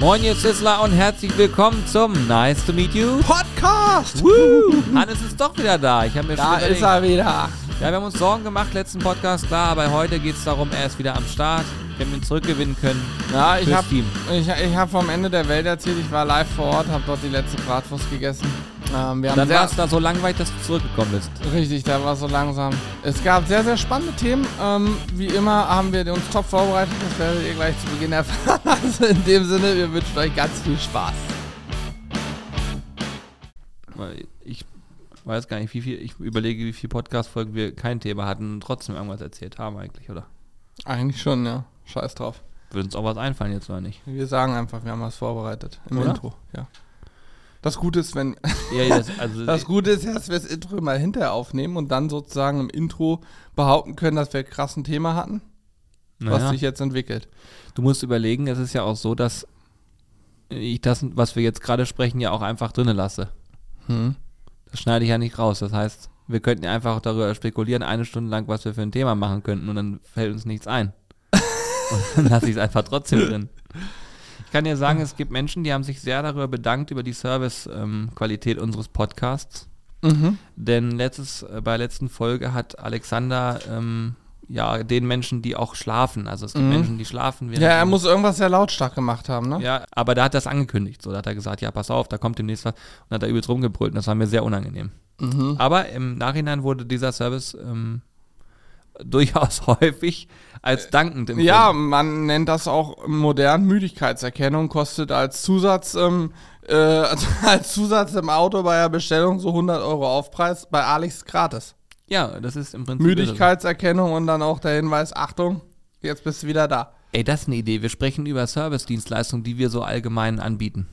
Moin, ihr Sizzler und herzlich willkommen zum Nice to Meet You. Podcast! Woo! Hannes ist doch wieder da. Ich habe mir Da schon ist er wieder. Ja, wir haben uns Sorgen gemacht, letzten Podcast, klar, aber heute geht es darum, er ist wieder am Start. Wenn wir ihn zurückgewinnen können. Ja, ich habe ich, ich hab vom Ende der Welt erzählt, ich war live vor Ort, habe dort die letzte Bratwurst gegessen. Ähm, wir haben Dann war es da so langweilig, dass du zurückgekommen bist. Richtig, da war so langsam. Es gab sehr, sehr spannende Themen. Ähm, wie immer haben wir uns top vorbereitet, das werdet ihr gleich zu Beginn erfahren. Also in dem Sinne, wir wünschen euch ganz viel Spaß. Ich weiß gar nicht, wie viel, ich überlege, wie viele Podcast-Folgen wir kein Thema hatten und trotzdem irgendwas erzählt haben eigentlich, oder? Eigentlich schon, ja. Scheiß drauf. Würde uns auch was einfallen jetzt oder nicht? Wir sagen einfach, wir haben was vorbereitet. Im Oder? Intro, ja. Das Gute ist, wenn Ja, das, also, Das Gute ist, dass wir das Intro mal hinterher aufnehmen und dann sozusagen im Intro behaupten können, dass wir krass ein Thema hatten, was naja. sich jetzt entwickelt. Du musst überlegen, es ist ja auch so, dass ich das, was wir jetzt gerade sprechen, ja auch einfach drinnen lasse. Hm. Das schneide ich ja nicht raus. Das heißt, wir könnten ja einfach darüber spekulieren, eine Stunde lang, was wir für ein Thema machen könnten und dann fällt uns nichts ein. und dann lasse ich es einfach trotzdem drin. Ich kann dir sagen, es gibt Menschen, die haben sich sehr darüber bedankt, über die Service-Qualität unseres Podcasts. Mhm. Denn letztes, äh, bei der letzten Folge hat Alexander ähm, ja den Menschen, die auch schlafen, also es gibt Mhm. Menschen, die schlafen. Ja, er muss irgendwas sehr lautstark gemacht haben, ne? ja, aber da hat er das angekündigt. So, da hat er gesagt, ja, pass auf, da kommt demnächst was. Und hat er übelst rumgebrüllt und das war mir sehr unangenehm. Mhm. Aber im Nachhinein wurde dieser Service ähm, durchaus häufig als dankend empfunden. Ja, man nennt das auch modern Müdigkeitserkennung, kostet als Zusatz, ähm, äh, als Zusatz im Auto bei der Bestellung so 100 Euro Aufpreis, bei Alex gratis. ja, das ist im Prinzip. Müdigkeitserkennung und dann auch der Hinweis, Achtung, jetzt bist du wieder da. Ey, das ist eine Idee. Wir sprechen über Service-Dienstleistungen, die wir so allgemein anbieten.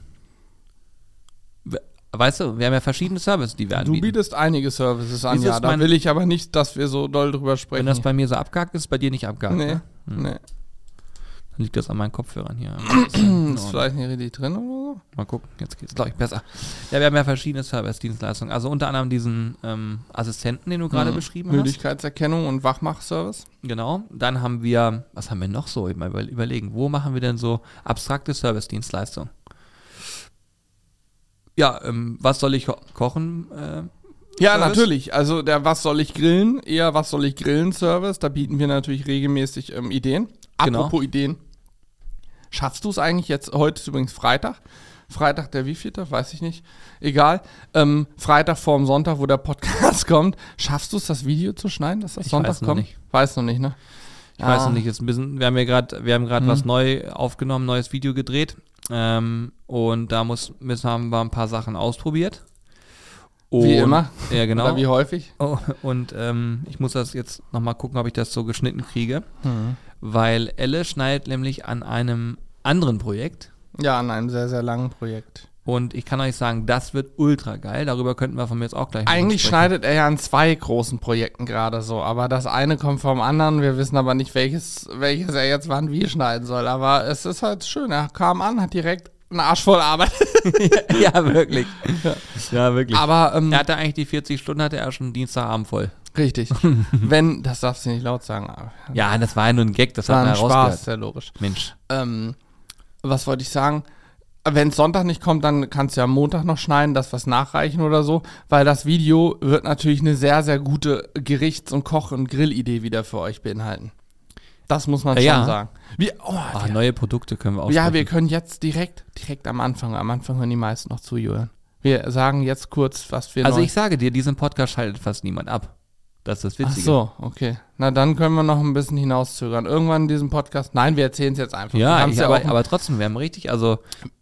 We- Weißt du, wir haben ja verschiedene Services, die wir Du anbieten. bietest einige Services an, ja. Da will ich aber nicht, dass wir so doll drüber Wenn sprechen. das bei mir so abgehakt ist, bei dir nicht abgehakt. nee, Ne? Hm. nee. Dann liegt das an meinen Kopfhörern hier. Ist vielleicht nicht richtig drin oder so? Mal gucken, jetzt geht's, glaube ich, besser. Ja, wir haben ja verschiedene Service-Dienstleistungen. Also unter anderem diesen ähm, Assistenten, den du gerade Mhm. beschrieben hast. Müdigkeitserkennung und Wachmachservice. Genau. Dann haben wir, was haben wir noch so? Ich mal über- überlegen, wo machen wir denn so abstrakte Service-Dienstleistungen? Ja, ähm, was soll ich ko kochen? Äh, Ja, Service? natürlich. Also der Was soll ich grillen? Eher Was soll ich grillen Service. Da bieten wir natürlich regelmäßig ähm, Ideen. Genau. Apropos Ideen. Schaffst du es eigentlich jetzt? Heute ist übrigens Freitag. Freitag, der wievielte? Weiß ich nicht. Egal. Ähm, Freitag vorm Sonntag, wo der Podcast kommt. Schaffst du es, das Video zu schneiden, dass das Ich Sonntag weiß noch kommt? nicht. Weiß noch nicht, ne? Ich weiß Ah. noch nicht, ist ein bisschen, wir haben ja gerade, wir haben gerade Mhm. was neu aufgenommen, neues Video gedreht. Ähm, und da muss, müssen, haben wir ein paar Sachen ausprobiert. Wie Und- immer. Ja, genau. Oder wie häufig? Oh, und ähm, ich muss das jetzt nochmal gucken, ob ich das so geschnitten kriege. Weil Elle schneidet nämlich an einem anderen Projekt. Ja, an einem sehr, sehr langen Projekt. Und ich kann euch sagen, das wird ultra geil. Darüber könnten wir von mir jetzt auch gleich Eigentlich sprechen. schneidet er ja an zwei großen Projekten gerade so, aber das eine kommt vom anderen. Wir wissen aber nicht, welches, welches er jetzt wann wie schneiden soll. Aber es ist halt schön. Er kam an, hat direkt einen Arsch voll Arbeit. ja, wirklich. Ja, wirklich. aber ähm, er hatte eigentlich die 40 Stunden, hatte er schon Dienstagabend voll. richtig. Wenn, das darfst du nicht laut sagen. Ja, das war ja nur ein Gag, das war hat man Spaß, sehr logisch. Mensch. Ähm, was wollte ich sagen? Wenn es Sonntag nicht kommt, dann kannst du ja am Montag noch schneiden, das was nachreichen oder so, weil das Video wird natürlich eine sehr, sehr gute Gerichts- und Koch- und Grillidee wieder für euch beinhalten. Das muss man Ja, schon ja. sagen. Wir, oh, Ah, wir, neue Produkte können wir auch ja, wir können jetzt direkt, direkt am Anfang, am Anfang hören die meisten noch zu, Julian. Wir sagen jetzt kurz, was wir Also ich sage dir, diesen Podcast schaltet fast niemand ab. Das ist das Ach Witzige. so, okay. Na, dann können wir noch ein bisschen hinauszögern. Irgendwann in diesem Podcast. Nein, wir erzählen es jetzt einfach. Ja, ich, aber, aber trotzdem, wir haben richtig, also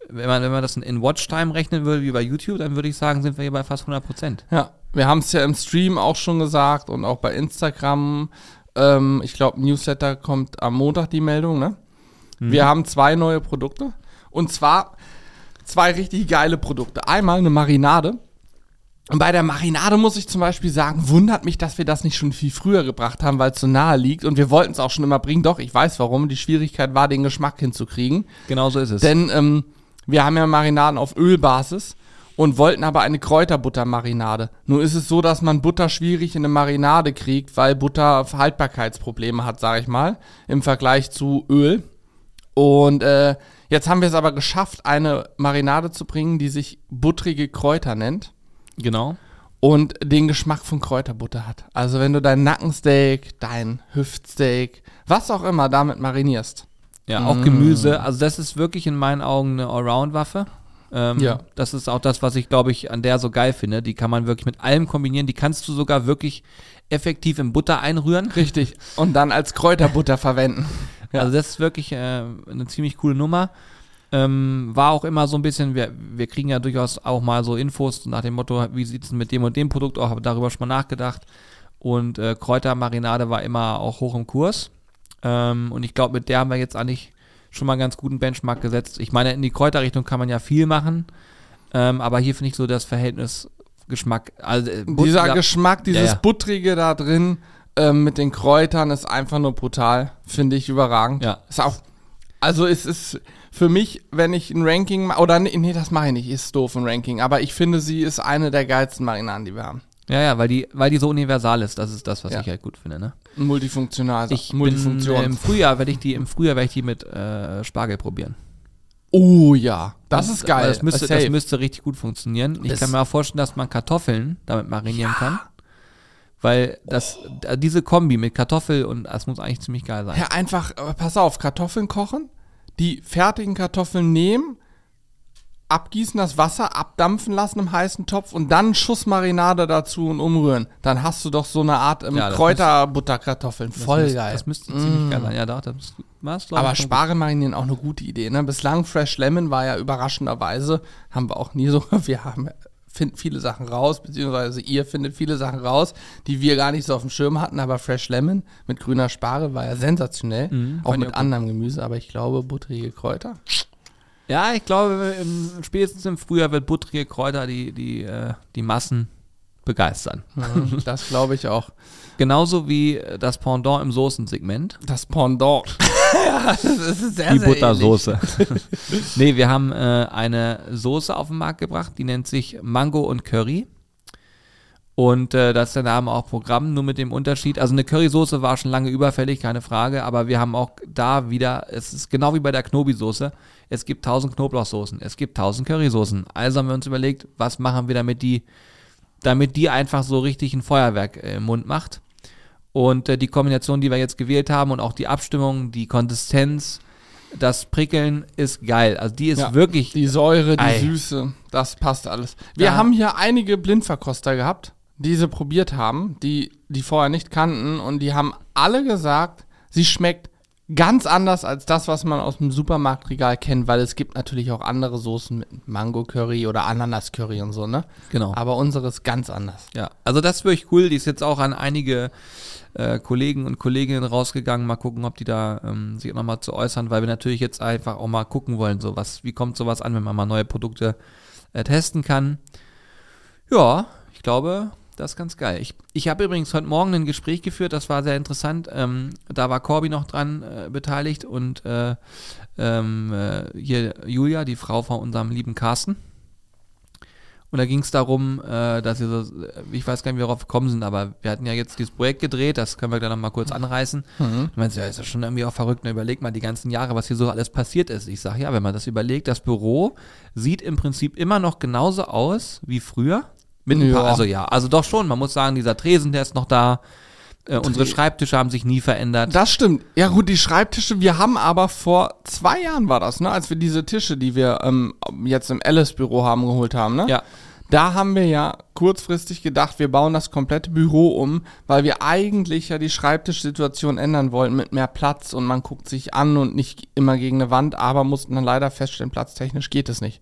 wenn man, wenn man das in Watchtime rechnen würde wie bei YouTube, dann würde ich sagen, sind wir hier bei fast 100 Prozent. Ja, wir haben es ja im Stream auch schon gesagt und auch bei Instagram. Ähm, ich glaube, Newsletter kommt am Montag die Meldung, ne? Wir haben zwei neue Produkte. Und zwar zwei richtig geile Produkte. Einmal eine Marinade. Und bei der Marinade muss ich zum Beispiel sagen, wundert mich, dass wir das nicht schon viel früher gebracht haben, weil es so nahe liegt. Und wir wollten es auch schon immer bringen. Doch, ich weiß warum. Die Schwierigkeit war, den Geschmack hinzukriegen. Genau so ist es. Denn ähm, wir haben ja Marinaden auf Ölbasis und wollten aber eine Kräuterbuttermarinade. Nun ist es so, dass man Butter schwierig in eine Marinade kriegt, weil Butter Haltbarkeitsprobleme hat, sage ich mal, im Vergleich zu Öl. Und äh, Jetzt haben wir es aber geschafft, eine Marinade zu bringen, die sich buttrige Kräuter nennt Genau. und den Geschmack von Kräuterbutter hat. Also wenn du dein Nackensteak, dein Hüftsteak, was auch immer damit marinierst. Ja, auch Mm. Gemüse. Also das ist wirklich in meinen Augen eine Allround-Waffe. Ähm, Ja. Das ist auch das, was ich, glaube ich, an der so geil finde. Die kann man wirklich mit allem kombinieren. Die kannst du sogar wirklich effektiv in Butter einrühren. Richtig. Und dann als Kräuterbutter verwenden. Ja. Also das ist wirklich äh, eine ziemlich coole Nummer. Ähm, war auch immer so ein bisschen, wir, wir kriegen ja durchaus auch mal so Infos nach dem Motto, wie sieht es mit dem und dem Produkt aus, habe darüber schon mal nachgedacht. Und äh, Kräutermarinade war immer auch hoch im Kurs. Ähm, und ich glaube, mit der haben wir jetzt eigentlich schon mal einen ganz guten Benchmark gesetzt. Ich meine, in die Kräuterrichtung kann man ja viel machen. Ähm, aber hier finde ich so das Verhältnis Geschmack. Also, äh, Dieser ja, Geschmack, dieses ja. Buttrige da drin ähm, mit den Kräutern ist einfach nur brutal. Finde ich überragend. Ja. Ist auch. Also es ist für mich, wenn ich ein Ranking oder nee, nee, das mache ich nicht, ist doof ein Ranking, aber ich finde, sie ist eine der geilsten Marinaden, die wir haben. ja, ja, weil die, weil die so universal ist. Das ist das, was Ja. ich halt gut finde. Ne? Multifunktional, Ich bin, Multifunktion. äh, im Frühjahr werde ich die im Frühjahr werde ich die mit äh, Spargel probieren. oh ja, das ist Weil geil. Das müsste, das müsste richtig gut funktionieren. Ich Das- kann mir auch vorstellen, dass man Kartoffeln damit marinieren kann. Weil das, da- diese Kombi mit Kartoffel und das muss eigentlich ziemlich geil sein. Ja, einfach, pass auf, Kartoffeln kochen, die fertigen Kartoffeln nehmen, abgießen, das Wasser abdampfen lassen im heißen Topf und dann einen Schuss Marinade dazu und umrühren. Dann hast du doch so eine Art ähm, Ja, Kräuterbutterkartoffeln. Voll müsste, geil. Das müsste ziemlich geil sein. Ja, doch, das war's, glaub Aber Spargel marinieren auch eine gute Idee. Ne? Bislang Fresh Lemon war ja überraschenderweise, haben wir auch nie so, wir haben finden viele Sachen raus, beziehungsweise ihr findet viele Sachen raus, die wir gar nicht so auf dem Schirm hatten, aber Fresh Lemon mit grüner Spargel war ja sensationell, Mhm, auch mit anderem Gemüse, aber ich glaube butterige Kräuter. Ja, ich glaube, im, spätestens im Frühjahr wird buttrige Kräuter die, die, äh, die Massen begeistern. Mhm, das glaube ich auch. Genauso wie das Pendant im Soßensegment. Das Pendant. Ja, das ist sehr, die sehr Buttersoße. nee, wir haben äh, eine Soße auf den Markt gebracht, die nennt sich Mango und Curry. Und äh, das ist der Name auch Programm, nur mit dem Unterschied. Also eine Currysoße war schon lange überfällig, keine Frage, aber wir haben auch da wieder, es ist genau wie bei der Knobi-Soße, es gibt tausend Knoblauchsoßen, es gibt tausend Currysoßen. Also haben wir uns überlegt, was machen wir damit die, damit die einfach so richtig ein Feuerwerk äh, im Mund macht. Und äh, die Kombination, die wir jetzt gewählt haben und auch die Abstimmung, die Konsistenz, das Prickeln ist geil. Also die ist Ja, wirklich. Die Säure, die Ei. Süße, das passt alles. Wir Ja. haben hier einige Blindverkoster gehabt, die sie probiert haben, die die vorher nicht kannten und die haben alle gesagt, sie schmeckt ganz anders als das, was man aus dem Supermarktregal kennt, weil es gibt natürlich auch andere Soßen mit Mango Curry oder Ananas Curry und so, ne? genau. Aber unsere ist ganz anders. Ja, also das ist wirklich cool. Die ist jetzt auch an einige äh, Kollegen und Kolleginnen rausgegangen. Mal gucken, ob die da ähm, sich nochmal zu äußern, weil wir natürlich jetzt einfach auch mal gucken wollen, so was, wie kommt sowas an, wenn man mal neue Produkte äh, testen kann. Ja, ich glaube, das ist ganz geil. Ich, ich habe übrigens heute Morgen ein Gespräch geführt, das war sehr interessant. Ähm, da war Corby noch dran äh, beteiligt und äh, ähm, äh, hier Julia, die Frau von unserem lieben Carsten. Und da ging es darum, äh, dass wir so, ich weiß gar nicht, wie wir darauf gekommen sind, aber wir hatten ja jetzt dieses Projekt gedreht, das können wir gleich nochmal kurz anreißen. Mhm. Du meinst, ja, ist das schon irgendwie auch verrückt, ne? überleg mal die ganzen Jahre, was hier so alles passiert ist. Ich sage, ja, wenn man das überlegt, das Büro sieht im Prinzip immer noch genauso aus wie früher. Mit ein paar, Ja. also ja, also doch schon, man muss sagen, dieser Tresen, der ist noch da. Äh, unsere Schreibtische haben sich nie verändert. Das stimmt. Ja gut, die Schreibtische, wir haben aber vor zwei Jahren war das, ne, als wir diese Tische, die wir ähm, jetzt im Alice-Büro haben, geholt haben, ne? ja, Da haben wir ja kurzfristig gedacht, wir bauen das komplette Büro um, weil wir eigentlich ja die Schreibtischsituation ändern wollten mit mehr Platz und man guckt sich an und nicht immer gegen eine Wand, aber mussten dann leider feststellen, platztechnisch geht es nicht.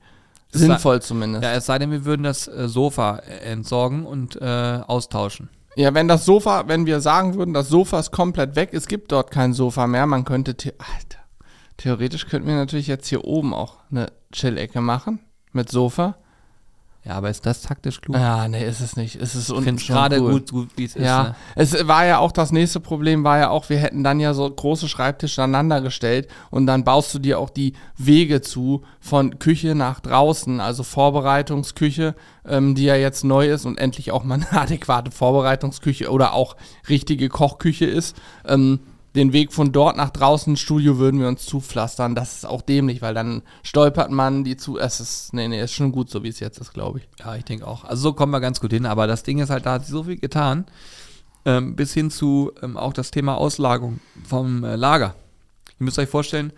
Sinnvoll zumindest. ja, es sei denn, wir würden das äh, Sofa äh, entsorgen und äh, austauschen. Ja, wenn das Sofa, wenn wir sagen würden, das Sofa ist komplett weg, es gibt dort kein Sofa mehr, man könnte, the Alter, theoretisch könnten wir natürlich jetzt hier oben auch eine Chill-Ecke machen mit Sofa. Ja, aber ist das taktisch klug? Ja, nee, ist es nicht. Es ist schon gerade cool. gut, gut wie es ist. Ja, Ne? es war ja auch das nächste Problem, war ja auch, wir hätten dann ja so große Schreibtische aneinander gestellt und dann baust du dir auch die Wege zu von Küche nach draußen, also Vorbereitungsküche, ähm, die ja jetzt neu ist und endlich auch mal eine adäquate Vorbereitungsküche oder auch richtige Kochküche ist. Ähm, den Weg von dort nach draußen ins Studio würden wir uns zupflastern. Das ist auch dämlich, weil dann stolpert man die zu. Es ist, nee, nee, ist schon gut, so wie es jetzt ist, glaube ich. Ja, ich denke auch. Also so kommen wir ganz gut hin. Aber das Ding ist halt, da hat sich so viel getan. Ähm, bis hin zu ähm, auch das Thema Auslagerung vom äh, Lager. Ihr müsst euch vorstellen,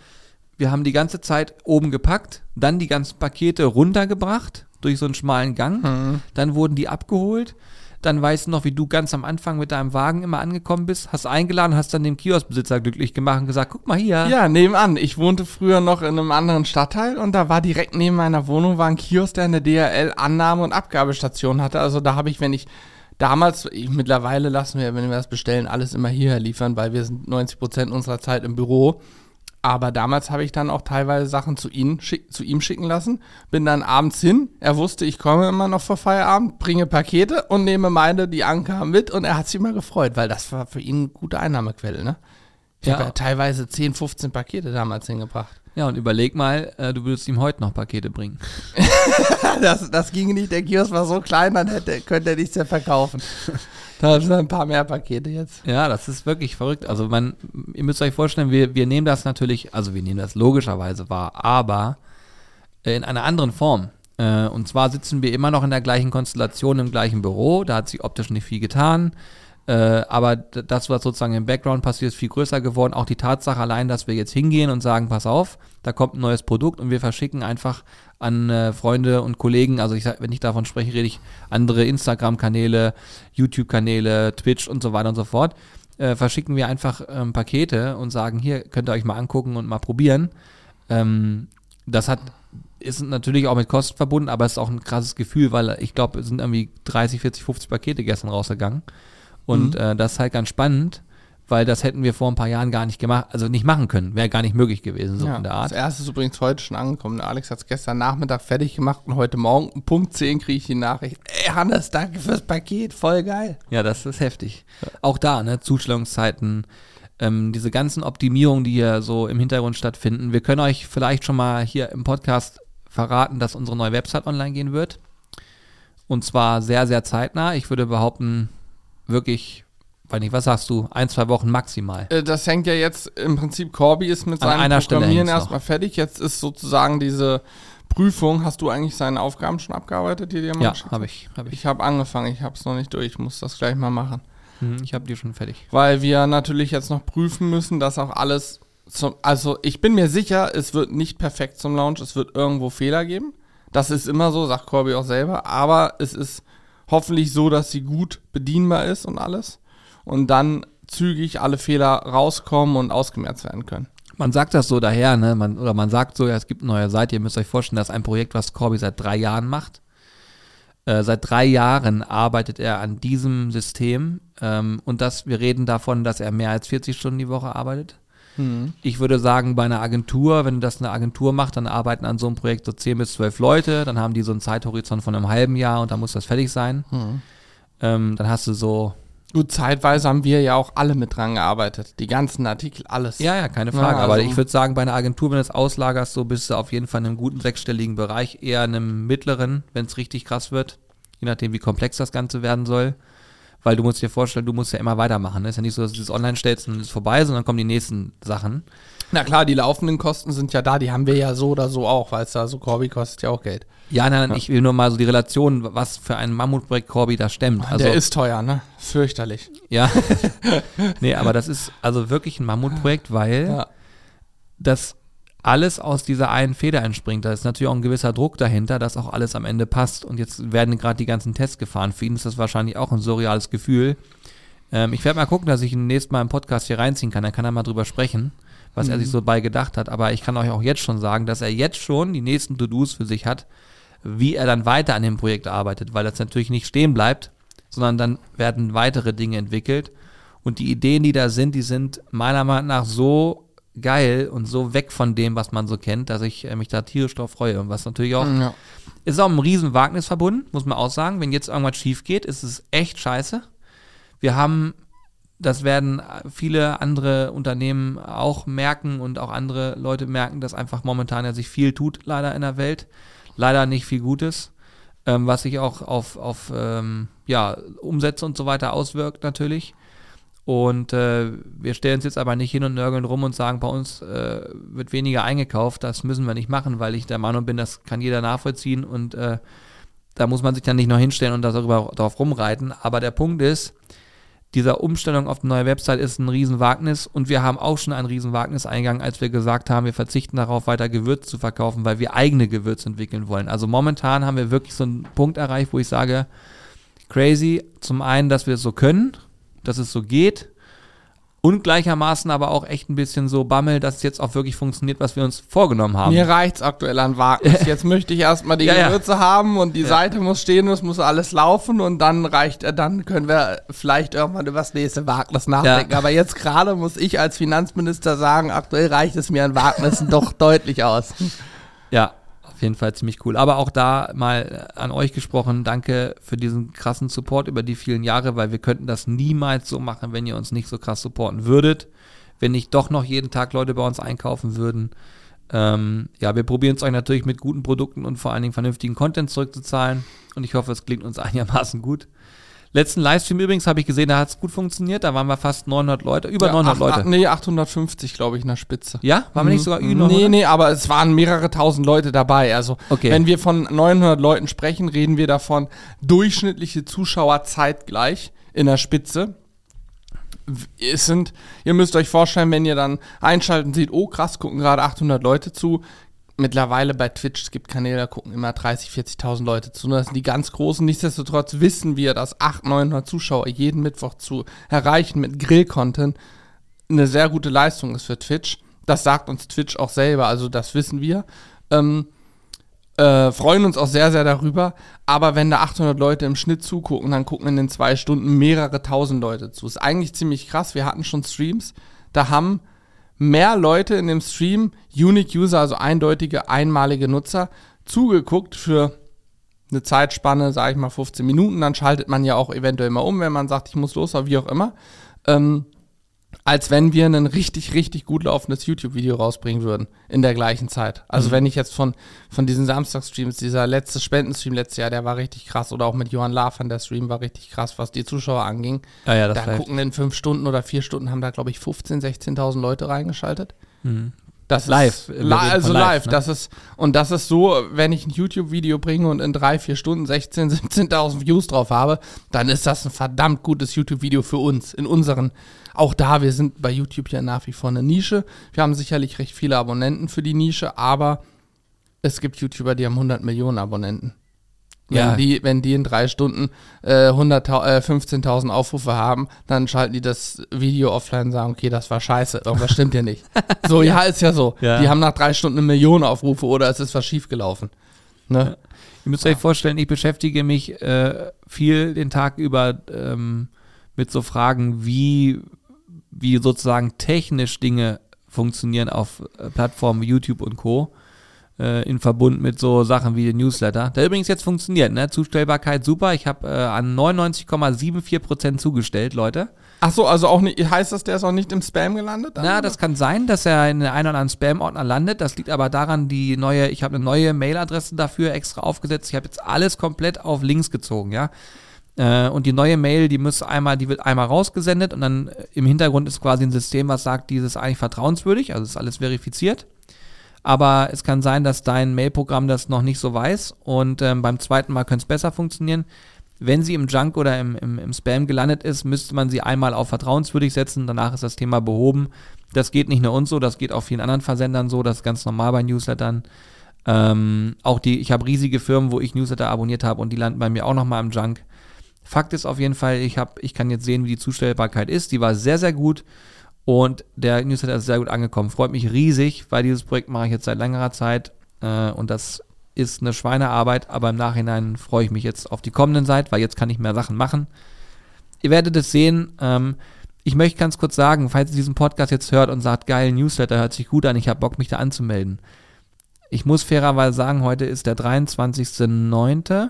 wir haben die ganze Zeit oben gepackt, dann die ganzen Pakete runtergebracht durch so einen schmalen Gang. Mhm. Dann wurden die abgeholt. Dann weißt du noch, wie du ganz am Anfang mit deinem Wagen immer angekommen bist, hast eingeladen, hast dann dem Kioskbesitzer glücklich gemacht und gesagt, guck mal hier. Ja, nebenan. Ich wohnte früher noch in einem anderen Stadtteil und da war direkt neben meiner Wohnung war ein Kiosk, der eine DHL-Annahme- und Abgabestation hatte. Also da habe ich, wenn ich damals, ich, mittlerweile lassen wir, wenn wir das bestellen, alles immer hierher liefern, weil wir sind 90 Prozent unserer Zeit im Büro. Aber damals habe ich dann auch teilweise Sachen zu ihm, schick, zu ihm schicken lassen. Bin dann abends hin. Er wusste, ich komme immer noch vor Feierabend, bringe Pakete und nehme meine, die ankamen, mit. Und er hat sich immer gefreut, weil das war für ihn eine gute Einnahmequelle. Ne? Ich Ja. habe ja teilweise 10, 15 Pakete damals hingebracht. Ja, und überleg mal, äh, du würdest ihm heute noch Pakete bringen. Das, das ging nicht. Der Kiosk war so klein, dann hätte, könnte er nichts mehr verkaufen. Da sind ein paar mehr Pakete jetzt. Ja, das ist wirklich verrückt. Also man, ihr müsst euch vorstellen, wir, wir nehmen das natürlich, also wir nehmen das logischerweise wahr, aber äh, in einer anderen Form. Äh, und zwar sitzen wir immer noch in der gleichen Konstellation im gleichen Büro. Da hat sich optisch nicht viel getan. Äh, aber das, was sozusagen im Background passiert, ist viel größer geworden. Auch die Tatsache allein, dass wir jetzt hingehen und sagen, pass auf, da kommt ein neues Produkt und wir verschicken einfach an äh, Freunde und Kollegen, also ich wenn ich davon spreche, rede ich andere Instagram-Kanäle, YouTube-Kanäle, Twitch und so weiter und so fort, äh, verschicken wir einfach ähm, Pakete und sagen, hier könnt ihr euch mal angucken und mal probieren. Ähm, das hat ist natürlich auch mit Kosten verbunden, aber es ist auch ein krasses Gefühl, weil ich glaube, es sind irgendwie 30, 40, 50 Pakete gestern rausgegangen. Und Mhm. äh, das ist halt ganz spannend, weil das hätten wir vor ein paar Jahren gar nicht gemacht, also nicht machen können, wäre gar nicht möglich gewesen, so Ja, in der Das Art. erste ist übrigens heute schon angekommen. Alex hat es gestern Nachmittag fertig gemacht und heute Morgen um Punkt 10 kriege ich die Nachricht. Ey, Hannes, danke fürs Paket, voll geil. Ja, das ist heftig. Auch da, ne, Zustellungszeiten, ähm, diese ganzen Optimierungen, die hier so im Hintergrund stattfinden. Wir können euch vielleicht schon mal hier im Podcast verraten, dass unsere neue Website online gehen wird. Und zwar sehr, sehr zeitnah. Ich würde behaupten, wirklich, weiß nicht, was sagst du, ein, zwei Wochen maximal. Äh, Das hängt ja jetzt im Prinzip, Corby ist mit An seinem Programmieren erstmal fertig. Jetzt ist sozusagen diese Prüfung. Hast du eigentlich seine Aufgaben schon abgearbeitet, die dir mal Ja, habe ich, habe ich. Ich habe angefangen, ich habe es noch nicht durch. Ich muss das gleich mal machen. Hm, Ich habe die schon fertig. Weil wir natürlich jetzt noch prüfen müssen, dass auch alles zum, also ich bin mir sicher, es wird nicht perfekt zum Launch, es wird irgendwo Fehler geben. Das ist immer so, sagt Corby auch selber, aber es ist hoffentlich so, dass sie gut bedienbar ist und alles. Und dann zügig alle Fehler rauskommen und ausgemerzt werden können. Man sagt das so daher, ne? Man, oder man sagt so, ja, es gibt eine neue Seite. Ihr müsst euch vorstellen, das ist ein Projekt, was Corby seit drei Jahren macht. Äh, seit drei Jahren arbeitet er an diesem System. Ähm, und das, wir reden davon, dass er mehr als 40 Stunden die Woche arbeitet. Ich würde sagen, bei einer Agentur, wenn das eine Agentur macht, dann arbeiten an so einem Projekt so 10 bis 12 Leute, dann haben die so einen Zeithorizont von einem halben Jahr und dann muss das fertig sein. Ähm, dann hast du so, Gut, zeitweise haben wir ja auch alle mit dran gearbeitet. Die ganzen Artikel, alles. ja, ja, keine Frage. Ja, aber also- ich würde sagen, bei einer Agentur, wenn du es auslagerst, so bist du auf jeden Fall in einem guten sechsstelligen Bereich, eher in einem mittleren, wenn es richtig krass wird. Je nachdem, wie komplex das Ganze werden soll. Weil du musst dir vorstellen, du musst ja immer weitermachen. Es ist ja nicht so, dass du das online stellst und es ist vorbei, sondern kommen die nächsten Sachen. Na klar, die laufenden Kosten sind ja da, die haben wir ja so oder so auch, weil es da so Corby kostet ja auch Geld. Ja, nein, nein, ich will nur mal so die Relation, was für ein Mammutprojekt Corby da stemmt. Also, Der ist teuer, ne? Fürchterlich. ja. nee, aber das ist also wirklich ein Mammutprojekt, weil Ja. das alles aus dieser einen Feder entspringt. Da ist natürlich auch ein gewisser Druck dahinter, dass auch alles am Ende passt. Und jetzt werden gerade die ganzen Tests gefahren. Für ihn ist das wahrscheinlich auch ein surreales Gefühl. Ähm, ich werde mal gucken, dass ich ihn nächstes Mal im Podcast hier reinziehen kann. Dann kann er mal drüber sprechen, was er sich so bei gedacht hat. Aber ich kann euch auch jetzt schon sagen, dass er jetzt schon die nächsten To-Dos für sich hat, wie er dann weiter an dem Projekt arbeitet, weil das natürlich nicht stehen bleibt, sondern dann werden weitere Dinge entwickelt. Und die Ideen, die da sind, die sind meiner Meinung nach so geil und so weg von dem, was man so kennt, dass ich äh, mich da tierisch drauf freue. Und was natürlich auch, Ja. ist auch ein riesen Wagnis verbunden, muss man auch sagen. Wenn jetzt irgendwas schief geht, ist es echt scheiße. Wir haben, das werden viele andere Unternehmen auch merken und auch andere Leute merken, dass einfach momentan ja sich viel tut, leider in der Welt. Leider nicht viel Gutes, ähm, was sich auch auf, auf ähm, ja, Umsätze und so weiter auswirkt natürlich. Und äh, wir stellen uns jetzt aber nicht hin und nörgeln rum und sagen, bei uns äh, wird weniger eingekauft. Das müssen wir nicht machen, weil ich der Meinung bin, das kann jeder nachvollziehen und äh, da muss man sich dann nicht noch hinstellen und darüber darauf rumreiten. Aber der Punkt ist, dieser Umstellung auf die neue Website ist ein Riesenwagnis und wir haben auch schon ein Riesenwagnis eingegangen, als wir gesagt haben, wir verzichten darauf, weiter Gewürz zu verkaufen, weil wir eigene Gewürze entwickeln wollen. Also momentan haben wir wirklich so einen Punkt erreicht, wo ich sage, crazy, zum einen, dass wir es so können, dass es so geht und gleichermaßen aber auch echt ein bisschen so Bammel, dass es jetzt auch wirklich funktioniert, was wir uns vorgenommen haben. Mir reicht's aktuell an Wagnis. Jetzt möchte ich erstmal die ja, Gewürze ja. haben und die ja. Seite muss stehen und es muss alles laufen und dann reicht, dann können wir vielleicht irgendwann über das nächste Wagnis nachdenken. Aber jetzt gerade muss ich als Finanzminister sagen, aktuell reicht es mir an Wagnissen doch deutlich aus. Ja, jeden Fall ziemlich cool. Aber auch da mal an euch gesprochen, danke für diesen krassen Support über die vielen Jahre, weil wir könnten das niemals so machen, wenn ihr uns nicht so krass supporten würdet. Wenn nicht doch noch jeden Tag Leute bei uns einkaufen würden. Ähm, ja, wir probieren es euch natürlich mit guten Produkten und vor allen Dingen vernünftigen Content zurückzuzahlen. Und ich hoffe, es klingt uns einigermaßen gut. Letzten Livestream übrigens habe ich gesehen, da hat es gut funktioniert. Da waren wir fast 900 Leute, über ja, 900 Leute. nee, 850, glaube ich, in der Spitze. Ja? Waren mhm. wir nicht sogar über 900? Nee, nee, aber es waren mehrere tausend Leute dabei. Also, okay. wenn wir von 900 Leuten sprechen, reden wir davon durchschnittliche Zuschauer zeitgleich in der Spitze. Es sind, ihr müsst euch vorstellen, wenn ihr dann einschalten seht, oh krass, gucken gerade 800 Leute zu, mittlerweile bei Twitch, es gibt Kanäle, da gucken immer 30, 40.000 Leute zu. Das sind die ganz großen. Nichtsdestotrotz wissen wir, dass 800, 900 Zuschauer jeden Mittwoch zu erreichen mit Grill-Content eine sehr gute Leistung ist für Twitch. Das sagt uns Twitch auch selber, also das wissen wir. Ähm, äh, freuen uns auch sehr, sehr darüber. Aber wenn da 800 Leute im Schnitt zugucken, dann gucken in den zwei Stunden mehrere tausend Leute zu. Ist eigentlich ziemlich krass. Wir hatten schon Streams, da haben mehr Leute in dem Stream, Unique User, also eindeutige, einmalige Nutzer, zugeguckt für eine Zeitspanne, sage ich mal 15 Minuten. Dann schaltet man ja auch eventuell mal um, wenn man sagt, ich muss los oder wie auch immer. Ähm, als wenn wir ein richtig, richtig gut laufendes YouTube-Video rausbringen würden in der gleichen Zeit. Also mhm. wenn ich jetzt von, von diesen Samstagstreams, dieser letzte Spendenstream letztes Jahr, der war richtig krass. Oder auch mit Johann Lafan, der Stream war richtig krass, was die Zuschauer anging. Ja, ja, da gucken in fünf Stunden oder vier Stunden haben da, glaube ich, 15.000, 16.000 Leute reingeschaltet. Mhm. Das live. Ist, also live, live ne? das ist, und das ist so, wenn ich ein YouTube-Video bringe und in drei, vier Stunden 16.000, 17.000 Views drauf habe, dann ist das ein verdammt gutes YouTube-Video für uns, in unseren, auch da, wir sind bei YouTube ja nach wie vor eine Nische. Wir haben sicherlich recht viele Abonnenten für die Nische, aber es gibt YouTuber, die haben 100 Millionen Abonnenten. Wenn, ja. die, wenn die in drei Stunden äh, äh, 15.000 Aufrufe haben, dann schalten die das Video offline und sagen, okay, das war scheiße, irgendwas stimmt hier nicht. So, ja, ist ja so. Ja. Die haben nach drei Stunden eine Million Aufrufe oder es ist was schiefgelaufen. Ne? Ja. Ihr müsst euch vorstellen, ich beschäftige mich äh, viel den Tag über ähm, mit so Fragen, wie, wie sozusagen technisch Dinge funktionieren auf äh, Plattformen wie YouTube und Co äh, in Verbund mit so Sachen wie den Newsletter. Der übrigens jetzt funktioniert, ne? Zustellbarkeit super. Ich habe äh, an 99,74% zugestellt, Leute. Ach so, also auch nicht, heißt das, der ist auch nicht im Spam gelandet? Dann, Na, das kann sein, dass er in einem oder anderen Spam-Ordner landet. Das liegt aber daran, die neue, ich habe eine neue Mailadresse dafür extra aufgesetzt. Ich habe jetzt alles komplett auf Links gezogen, ja. Äh, und die neue Mail, die muss einmal, die wird einmal rausgesendet und dann äh, im Hintergrund ist quasi ein System, was sagt, dieses ist eigentlich vertrauenswürdig, also ist alles verifiziert aber es kann sein, dass dein Mailprogramm das noch nicht so weiß und ähm, beim zweiten Mal könnte es besser funktionieren. Wenn sie im Junk oder im, im, im Spam gelandet ist, müsste man sie einmal auf vertrauenswürdig setzen, danach ist das Thema behoben. Das geht nicht nur uns so, das geht auch vielen anderen Versendern so, das ist ganz normal bei Newslettern. Ähm, auch die, ich habe riesige Firmen, wo ich Newsletter abonniert habe und die landen bei mir auch nochmal im Junk. Fakt ist auf jeden Fall, ich, hab, ich kann jetzt sehen, wie die Zustellbarkeit ist. Die war sehr, sehr gut. Und der Newsletter ist sehr gut angekommen. Freut mich riesig, weil dieses Projekt mache ich jetzt seit längerer Zeit. Äh, und das ist eine Schweinearbeit, aber im Nachhinein freue ich mich jetzt auf die kommenden Zeit, weil jetzt kann ich mehr Sachen machen. Ihr werdet es sehen. Ähm, ich möchte ganz kurz sagen, falls ihr diesen Podcast jetzt hört und sagt, geil, Newsletter hört sich gut an, ich habe Bock, mich da anzumelden. Ich muss fairerweise sagen, heute ist der 23.09.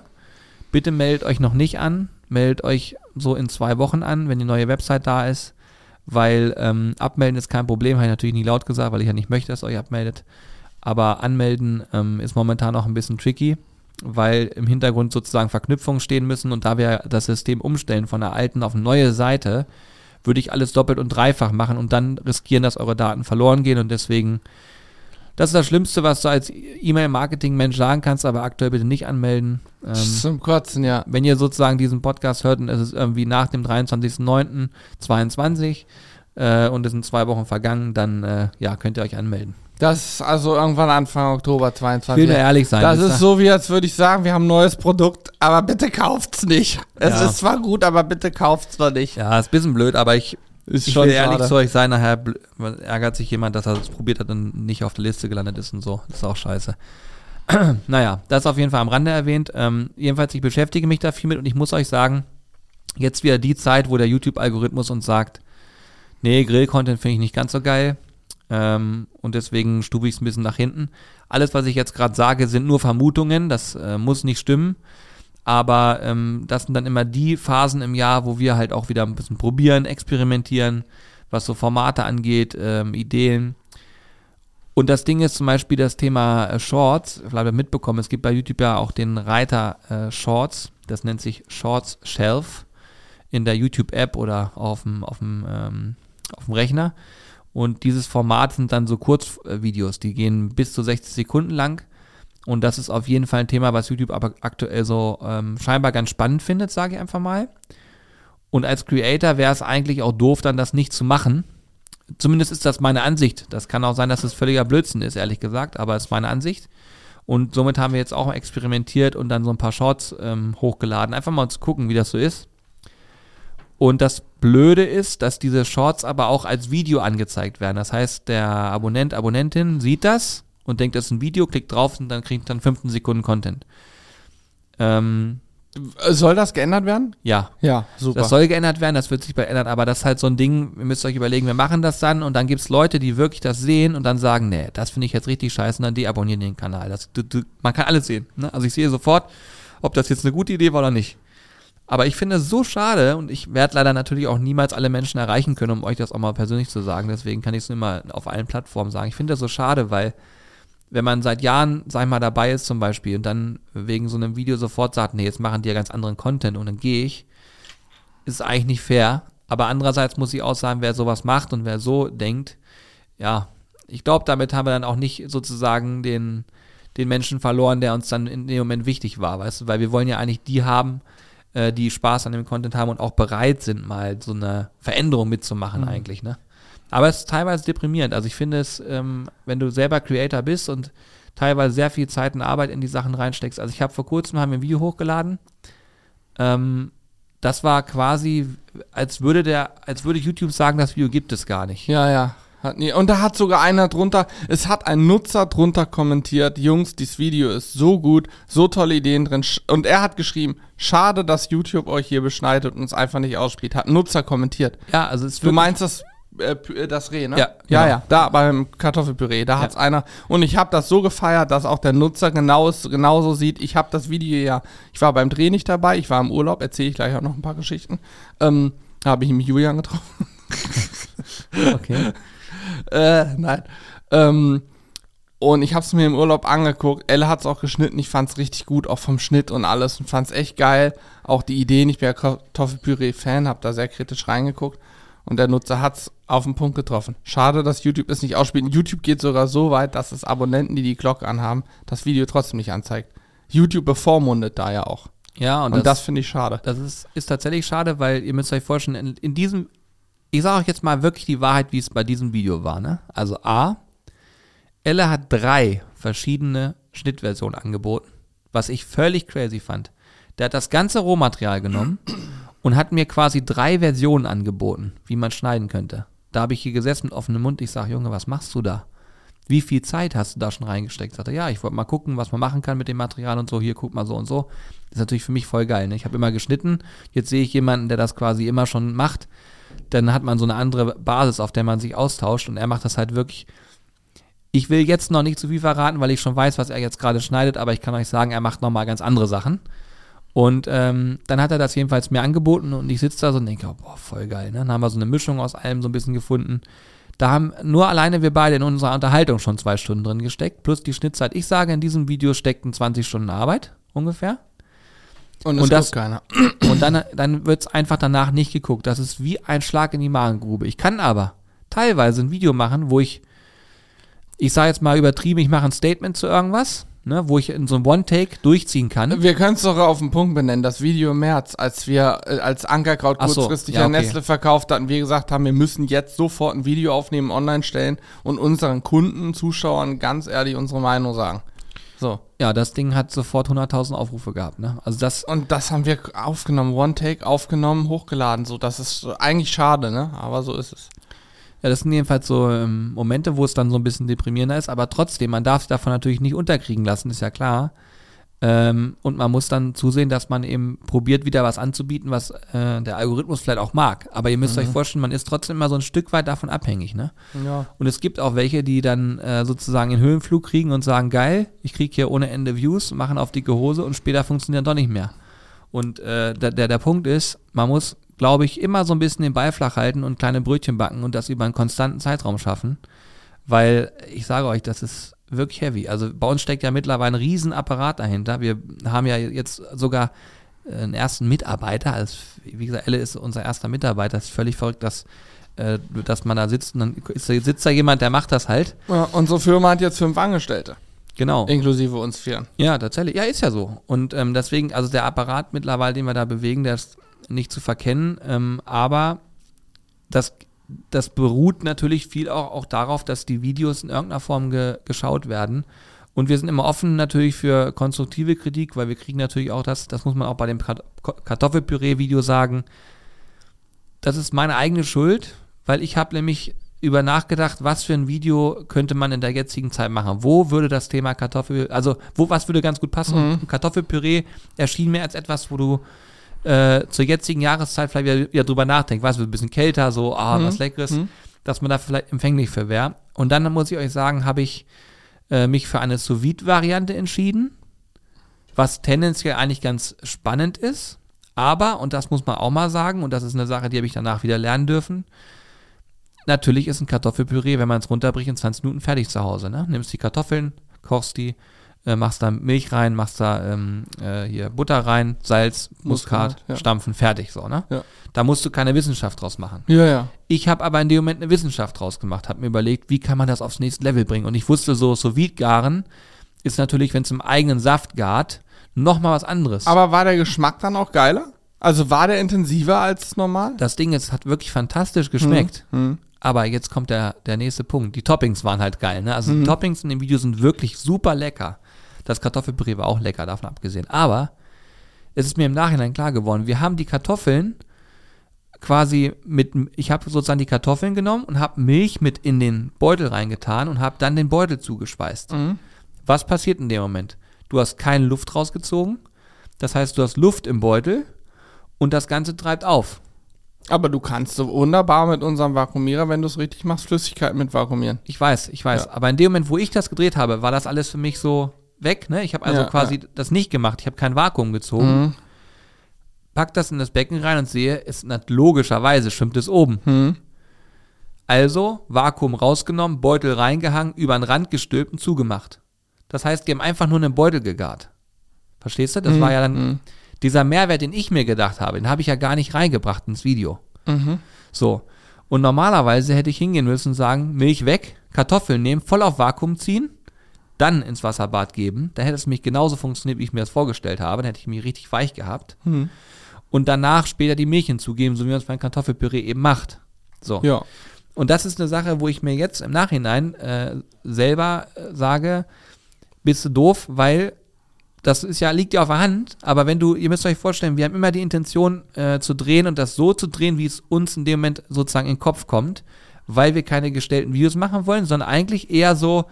Bitte meldet euch noch nicht an. Meldet euch so in zwei Wochen an, wenn die neue Website da ist weil ähm, abmelden ist kein Problem, habe ich natürlich nie laut gesagt, weil ich ja nicht möchte, dass ihr euch abmeldet. Aber anmelden ähm, ist momentan auch ein bisschen tricky, weil im Hintergrund sozusagen Verknüpfungen stehen müssen und da wir das System umstellen von der alten auf eine neue Seite, würde ich alles doppelt und dreifach machen und dann riskieren, dass eure Daten verloren gehen und deswegen, das ist das Schlimmste, was du als E-Mail-Marketing-Mensch sagen kannst, aber aktuell bitte nicht anmelden. Ähm, Zum Kotzen, ja. wenn ihr sozusagen diesen Podcast hört und es ist irgendwie nach dem 23.09.22 äh, und es sind zwei Wochen vergangen, dann äh, ja, könnt ihr euch anmelden. Das ist also irgendwann Anfang Oktober Ich 22. will nur ehrlich sein. Das ist so, wie als würde ich sagen, wir haben ein neues Produkt, aber bitte kauft's nicht. Es Ja. ist zwar gut, aber bitte kauft's doch nicht. Ja, ist ein bisschen blöd, aber ich, Ist ich will ehrlich zu euch sein, nachher ärgert sich jemand, dass er es probiert hat und nicht auf der Liste gelandet ist und so. Das ist auch scheiße. naja, das auf jeden Fall am Rande erwähnt. Ähm, jedenfalls, ich beschäftige mich da viel mit und ich muss euch sagen, jetzt wieder die Zeit, wo der YouTube-Algorithmus uns sagt, nee, Grill-Content finde ich nicht ganz so geil. Ähm, und deswegen stufe ich es ein bisschen nach hinten. Alles, was ich jetzt gerade sage, sind nur Vermutungen. Das äh, muss nicht stimmen. Aber ähm, das sind dann immer die Phasen im Jahr, wo wir halt auch wieder ein bisschen probieren, experimentieren, was so Formate angeht, ähm, Ideen. Und das Ding ist zum Beispiel das Thema äh, Shorts. Vielleicht habt ihr mitbekommen, es gibt bei YouTube ja auch den Reiter äh, Shorts. Das nennt sich Shorts Shelf in der YouTube-App oder auf dem, auf, dem, ähm, auf dem Rechner. Und dieses Format sind dann so Kurzvideos, die gehen bis zu 60 Sekunden lang. Und das ist auf jeden Fall ein Thema, was YouTube aber aktuell so ähm, scheinbar ganz spannend findet, sage ich einfach mal. Und als Creator wäre es eigentlich auch doof, dann das nicht zu machen. Zumindest ist das meine Ansicht. Das kann auch sein, dass es völliger Blödsinn ist, ehrlich gesagt, aber es ist meine Ansicht. Und somit haben wir jetzt auch experimentiert und dann so ein paar Shorts ähm, hochgeladen. Einfach mal zu gucken, wie das so ist. Und das Blöde ist, dass diese Shorts aber auch als Video angezeigt werden. Das heißt, der Abonnent, Abonnentin sieht das und denkt, das ist ein Video, klickt drauf und dann kriegt dann 15 Sekunden Content. Ähm, Soll das geändert werden? ja, Ja, super. das soll geändert werden, das wird sich bald ändern, aber das ist halt so ein Ding, ihr müsst euch überlegen, wir machen das dann und dann gibt es Leute, die wirklich das sehen und dann sagen, nee, das finde ich jetzt richtig scheiße und dann deabonnieren den Kanal. Das, du, du, man kann alles sehen. Ne? Also ich sehe sofort, ob das jetzt eine gute Idee war oder nicht. Aber ich finde es so schade und ich werde leider natürlich auch niemals alle Menschen erreichen können, um euch das auch mal persönlich zu sagen. Deswegen kann ich es nur immer auf allen Plattformen sagen. Ich finde das so schade, weil wenn man seit Jahren, sag ich mal, dabei ist zum Beispiel und dann wegen so einem Video sofort sagt, nee, jetzt machen die ja ganz anderen Content und dann gehe ich, ist eigentlich nicht fair. Aber andererseits muss ich auch sagen, wer sowas macht und wer so denkt, ja, ich glaube, damit haben wir dann auch nicht sozusagen den, den Menschen verloren, der uns dann in dem Moment wichtig war, weißt du, weil wir wollen ja eigentlich die haben, äh, die Spaß an dem Content haben und auch bereit sind, mal so eine Veränderung mitzumachen eigentlich, ne? Aber es ist teilweise deprimierend. Also ich finde es, ähm, wenn du selber Creator bist und teilweise sehr viel Zeit und Arbeit in die Sachen reinsteckst. Also ich habe vor kurzem haben wir ein Video hochgeladen. Ähm, das war quasi, als würde der, als würde YouTube sagen, das Video gibt es gar nicht. Ja, ja. Hat nie. Und da hat sogar einer drunter, es hat ein Nutzer drunter kommentiert, Jungs, dieses Video ist so gut, so tolle Ideen drin. Und er hat geschrieben, schade, dass YouTube euch hier beschneidet und es einfach nicht ausspielt. Hat ein Nutzer kommentiert. Ja, also es Du meinst das, äh, äh, das Reh, ne? Ja, ja, genau. ja. Da beim Kartoffelpüree, da hat's einer. Und ich habe das so gefeiert, dass auch der Nutzer genau es- genauso sieht. Ich habe das Video ja, ich war beim Dreh nicht dabei, ich war im Urlaub, erzähle ich gleich auch noch ein paar Geschichten. Ähm, da habe ich mit Julian getroffen. okay. Äh, nein. Ähm, und ich habe es mir im Urlaub angeguckt. Elle hat es auch geschnitten. Ich fand es richtig gut, auch vom Schnitt und alles. Und fand es echt geil. Auch die Ideen. Ich bin ja Kartoffelpüree-Fan, habe da sehr kritisch reingeguckt. Und der Nutzer hat es auf den Punkt getroffen. Schade, dass YouTube es nicht ausspielt. YouTube geht sogar so weit, dass es Abonnenten, die die Glocke anhaben, das Video trotzdem nicht anzeigt. YouTube bevormundet da ja auch. Ja, und, Und, das, das, finde ich schade. das ist, ist tatsächlich schade, weil ihr müsst euch vorstellen, in, in diesem, ich sage euch jetzt mal wirklich die Wahrheit, wie es bei diesem Video war. Ne? Also A, Elle hat drei verschiedene Schnittversionen angeboten, was ich völlig crazy fand. Der hat das ganze Rohmaterial genommen und hat mir quasi drei Versionen angeboten, wie man schneiden könnte. Da habe ich hier gesessen mit offenem Mund. Ich sage, Junge, was machst du da? Wie viel Zeit hast du da schon reingesteckt? Sagt er, ja, ich wollte mal gucken, was man machen kann mit dem Material und so. Hier, guck mal so und so. Das ist natürlich für mich voll geil. Ne? Ich habe immer geschnitten. Jetzt sehe ich jemanden, der das quasi immer schon macht. Dann hat man so eine andere Basis, auf der man sich austauscht. Und er macht das halt wirklich. Ich will jetzt noch nicht zu viel verraten, weil ich schon weiß, was er jetzt gerade schneidet. Aber ich kann euch sagen, er macht nochmal ganz andere Sachen. Und ähm, dann hat er das jedenfalls mir angeboten und ich sitze da so und denke, oh, boah, voll geil. Ne? Dann haben wir so eine Mischung aus allem so ein bisschen gefunden. Da haben nur alleine wir beide in unserer Unterhaltung schon zwei Stunden drin gesteckt, plus die Schnittzeit. Ich sage, in diesem Video steckten 20 Stunden Arbeit ungefähr. Und, Und es das- keiner. Und dann, dann wird es einfach danach nicht geguckt. Das ist wie ein Schlag in die Magengrube. Ich kann aber teilweise ein Video machen, wo ich, ich sage jetzt mal übertrieben, ich mache ein Statement zu irgendwas, ne, wo ich in so einem One-Take durchziehen kann. Wir können es doch auf den Punkt benennen. Das Video im März, als wir äh, als Ankerkraut Ach so, kurzfristig ja, an okay. Nestle verkauft hatten, wir gesagt haben, wir müssen jetzt sofort ein Video aufnehmen, online stellen und unseren Kunden, Zuschauern ganz ehrlich unsere Meinung sagen. So. Ja, das Ding hat sofort 100.000 Aufrufe gehabt. Ne? Also das, Und das haben wir aufgenommen, One Take aufgenommen, hochgeladen. So, das ist eigentlich schade, ne? Aber so ist es. Ja, das sind jedenfalls so ähm, Momente, wo es dann so ein bisschen deprimierender ist. Aber trotzdem, man darf sich davon natürlich nicht unterkriegen lassen, ist ja klar. Ähm, und man muss dann zusehen, dass man eben probiert, wieder was anzubieten, was äh, der Algorithmus vielleicht auch mag. Aber ihr müsst euch vorstellen, man ist trotzdem immer so ein Stück weit davon abhängig. Ne? Ja. Und es gibt auch welche, die dann äh, sozusagen in Höhenflug kriegen und sagen, geil, ich kriege hier ohne Ende Views, machen auf dicke Hose und später funktioniert doch nicht mehr. Und äh, der, der, der Punkt ist, man muss, glaube ich, immer so ein bisschen den Ball flach halten und kleine Brötchen backen und das über einen konstanten Zeitraum schaffen. Weil ich sage euch, das ist wirklich heavy. Also bei uns steckt ja mittlerweile ein Riesenapparat dahinter. Wir haben ja jetzt sogar äh, einen ersten Mitarbeiter. Also, wie gesagt, Elle ist unser erster Mitarbeiter. Das ist völlig verrückt, dass, äh, dass man da sitzt und dann sitzt da jemand, der macht das halt. ja. Unsere Firma hat jetzt fünf Angestellte, Genau. inklusive uns vieren. Ja, tatsächlich. Ja, ist ja so. Und ähm, deswegen, also der Apparat mittlerweile, den wir da bewegen, der ist nicht zu verkennen. Ähm, aber das, das beruht natürlich viel auch, auch darauf, dass die Videos in irgendeiner Form ge, geschaut werden. Und wir sind immer offen natürlich für konstruktive Kritik, weil wir kriegen natürlich auch das, das muss man auch bei dem Kart- Kartoffelpüree-Video sagen, das ist meine eigene Schuld, weil ich habe nämlich über nachgedacht, was für ein Video könnte man in der jetzigen Zeit machen. Wo würde das Thema Kartoffel, also wo, was würde ganz gut passen? Und Kartoffelpüree erschien mir als etwas, wo du äh, zur jetzigen Jahreszeit vielleicht wieder, wieder drüber nachdenkst. Was wird ein bisschen kälter, so, ah, was Leckeres, dass man da vielleicht empfänglich für wäre. Und dann muss ich euch sagen, habe ich äh, mich für eine sous variante entschieden, was tendenziell eigentlich ganz spannend ist. Aber, und das muss man auch mal sagen, und das ist eine Sache, die habe ich danach wieder lernen dürfen, natürlich ist ein Kartoffelpüree, wenn man es runterbricht, in 20 Minuten fertig zu Hause. Ne? Nimmst die Kartoffeln, kochst die, äh, machst da Milch rein, machst da ähm, äh, hier Butter rein, Salz, Muskat, Muskat, ja. Stampfen, fertig so. Ne? Ja. Da musst du keine Wissenschaft draus machen. Ja, ja. Ich habe aber in dem Moment eine Wissenschaft draus gemacht, habe mir überlegt, wie kann man das aufs nächste Level bringen. Und ich wusste so, sous garen ist natürlich, wenn es im eigenen Saft gart, nochmal was anderes. Aber war der Geschmack dann auch geiler? Also war der intensiver als normal? das Ding jetzt hat wirklich fantastisch geschmeckt. Hm. Aber jetzt kommt der, der nächste Punkt. Die Toppings waren halt geil. Ne? Also die Toppings in dem Video sind wirklich super lecker. Das Kartoffelpüree war auch lecker, davon abgesehen. Aber es ist mir im Nachhinein klar geworden, wir haben die Kartoffeln quasi mit, ich habe sozusagen die Kartoffeln genommen und habe Milch mit in den Beutel reingetan und habe dann den Beutel zugespeist. Was passiert in dem Moment? Du hast keine Luft rausgezogen. Das heißt, du hast Luft im Beutel und das Ganze treibt auf. Aber du kannst so wunderbar mit unserem Vakuumierer, wenn du es richtig machst, Flüssigkeit mit vakuumieren. Ich weiß, ich weiß. Ja. Aber in dem Moment, wo ich das gedreht habe, war das alles für mich so weg. Ne? Ich habe also Ja, quasi das nicht gemacht. Ich habe kein Vakuum gezogen. Mhm. Pack das in das Becken rein und sehe, es na, logischerweise schwimmt es oben. Hm. Also Vakuum rausgenommen, Beutel reingehangen, über den Rand gestülpt und zugemacht. Das heißt, die haben einfach nur einen Beutel gegart. Verstehst du? Das war ja dann Mhm. dieser Mehrwert, den ich mir gedacht habe, den habe ich ja gar nicht reingebracht ins Video. Mhm. So. Und normalerweise hätte ich hingehen müssen und sagen, Milch weg, Kartoffeln nehmen, voll auf Vakuum ziehen, dann ins Wasserbad geben. Da hätte es mich genauso funktioniert, wie ich mir das vorgestellt habe. Dann hätte ich mich richtig weich gehabt. Hm. Und danach später die Milch hinzugeben, so wie man es beim Kartoffelpüree eben macht. So. Ja. Und das ist eine Sache, wo ich mir jetzt im Nachhinein äh, selber äh, sage, bist du doof, weil das ist ja, liegt ja auf der Hand, aber wenn du, ihr müsst euch vorstellen, wir haben immer die Intention äh, zu drehen und das so zu drehen, wie es uns in dem Moment sozusagen in den Kopf kommt, weil wir keine gestellten Videos machen wollen, sondern eigentlich eher so,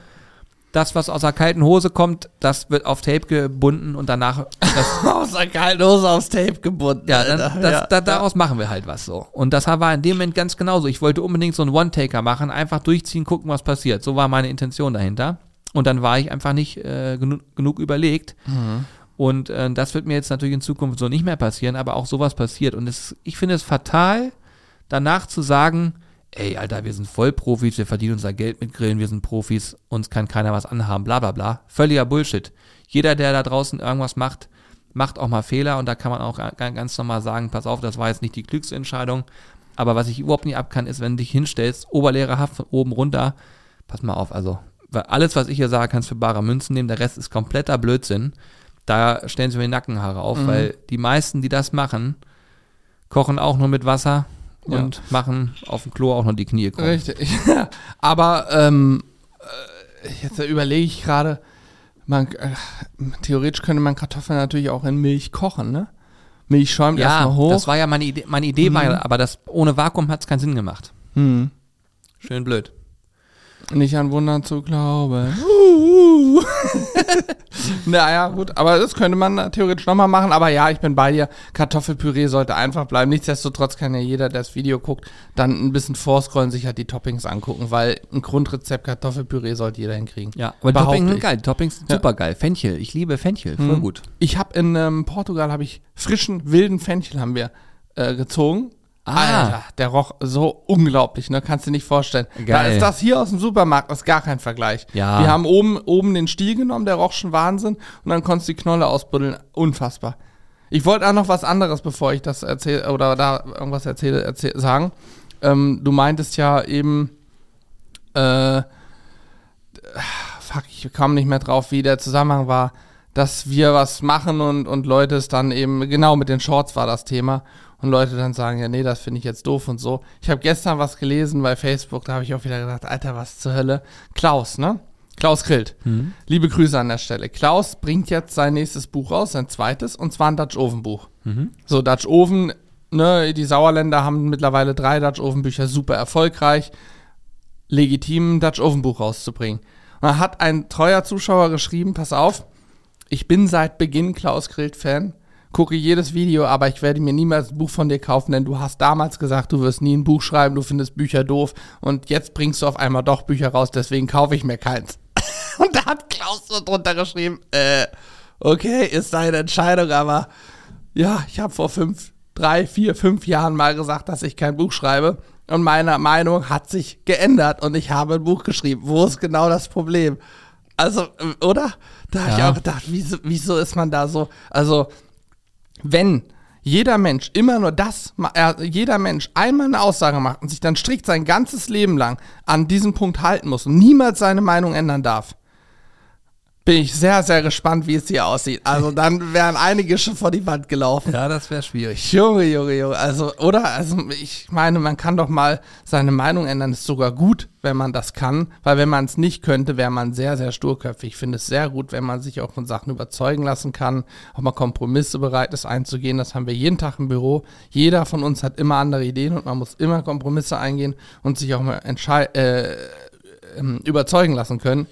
das, was aus der kalten Hose kommt, das wird auf Tape gebunden und danach, Aus der kalten Hose aufs Tape gebunden. ja, dann, das, ja. da, daraus machen wir halt was so. Und das war in dem Moment ganz genauso. Ich wollte unbedingt so einen One-Taker machen, einfach durchziehen, gucken, was passiert. So war meine Intention dahinter. Und dann war ich einfach nicht äh, genu genug überlegt. Und äh, das wird mir jetzt natürlich in Zukunft so nicht mehr passieren, aber auch sowas passiert. Und es, ich finde es fatal, danach zu sagen, ey, Alter, wir sind Vollprofis, wir verdienen unser Geld mit Grillen, wir sind Profis, uns kann keiner was anhaben, bla bla bla. Völliger Bullshit. Jeder, der da draußen irgendwas macht, macht auch mal Fehler und da kann man auch ga- ganz normal sagen, pass auf, das war jetzt nicht die klügste Entscheidung. Aber was ich überhaupt nicht ab kann, ist, wenn du dich hinstellst, oberlehrerhaft von oben runter, pass mal auf, also weil alles, was ich hier sage, kannst du für bare Münzen nehmen, der Rest ist kompletter Blödsinn. Da stellen sie mir die Nackenhaare auf, Mhm. weil die meisten, die das machen, kochen auch nur mit Wasser Ja. und machen auf dem Klo auch noch die Knie krumm. Richtig. Aber ähm, äh, jetzt überlege ich gerade, man, äh, theoretisch könnte man Kartoffeln natürlich auch in Milch kochen, ne? Milch schäumt Ja, erstmal hoch. das war ja meine Idee, meine Idee war ja, aber das ohne Vakuum hat es keinen Sinn gemacht. hm. Schön blöd. Nicht an Wundern zu glauben. naja, gut, aber das könnte man da theoretisch nochmal machen. Aber ja, ich bin bei dir. Kartoffelpüree sollte einfach bleiben. Nichtsdestotrotz kann ja jeder, der das Video guckt, dann ein bisschen vorscrollen, sich halt die Toppings angucken, weil ein Grundrezept Kartoffelpüree sollte jeder hinkriegen. Ja, aber Toppings sind geil. Die Toppings sind Ja. super geil. Fenchel, ich liebe Fenchel, voll Mhm. gut. Ich habe in ähm, Portugal habe ich frischen wilden Fenchel haben wir äh, gezogen. Ah. Alter, der roch so unglaublich, ne? Kannst du dir nicht vorstellen. Da Geil. ist das hier aus dem Supermarkt, ist gar kein Vergleich. Ja. Wir haben oben, oben den Stiel genommen, der roch schon Wahnsinn. Und dann konntest du die Knolle ausbuddeln. Unfassbar. Ich wollte auch noch was anderes, bevor ich das erzähle, oder da irgendwas erzähle, erzähl, sagen. Ähm, du meintest ja eben, äh, fuck, ich kam nicht mehr drauf, wie der Zusammenhang war, dass wir was machen und, und Leute es dann eben, genau mit den Shorts war das Thema, und Leute dann sagen, ja, nee, das finde ich jetzt doof und so. Ich habe gestern was gelesen bei Facebook, da habe ich auch wieder gedacht, Alter, was zur Hölle. Klaus, ne? Klaus Grillt. Liebe Grüße an der Stelle. Klaus bringt jetzt sein nächstes Buch raus, sein zweites, und zwar ein Dutch Oven Buch. So, Dutch Oven, ne, die Sauerländer haben mittlerweile drei Dutch Oven Bücher, super erfolgreich legitim ein Dutch Oven Buch rauszubringen. Und da hat ein treuer Zuschauer geschrieben, pass auf, ich bin seit Beginn Klaus Grillt Fan, gucke jedes Video, aber ich werde mir niemals ein Buch von dir kaufen, denn du hast damals gesagt, du wirst nie ein Buch schreiben, du findest Bücher doof und jetzt bringst du auf einmal doch Bücher raus, deswegen kaufe ich mir keins. Und da hat Klaus so drunter geschrieben, äh, okay, ist deine Entscheidung, aber ja, ich habe vor fünf, drei, vier, fünf Jahren mal gesagt, dass ich kein Buch schreibe. Und meine Meinung hat sich geändert und ich habe ein Buch geschrieben. Wo ist genau das Problem? Also, äh, oder? Da habe ich Ja. auch gedacht, wieso, wieso ist man da so? Also, wenn jeder Mensch immer nur das, äh, jeder Mensch einmal eine Aussage macht und sich dann strikt sein ganzes Leben lang an diesen Punkt halten muss und niemals seine Meinung ändern darf, bin ich sehr, sehr gespannt, wie es hier aussieht. Also dann wären einige schon vor die Wand gelaufen. Ja, das wäre schwierig. Junge, Junge, Junge. Also, oder? Also, ich meine, man kann doch mal seine Meinung ändern. Ist sogar gut, wenn man das kann. Weil wenn man es nicht könnte, wäre man sehr, sehr sturköpfig. Ich finde es sehr gut, wenn man sich auch von Sachen überzeugen lassen kann. Auch mal Kompromisse bereit ist einzugehen. Das haben wir jeden Tag im Büro. Jeder von uns hat immer andere Ideen und man muss immer Kompromisse eingehen und sich auch mal äh, ähm, überzeugen lassen können.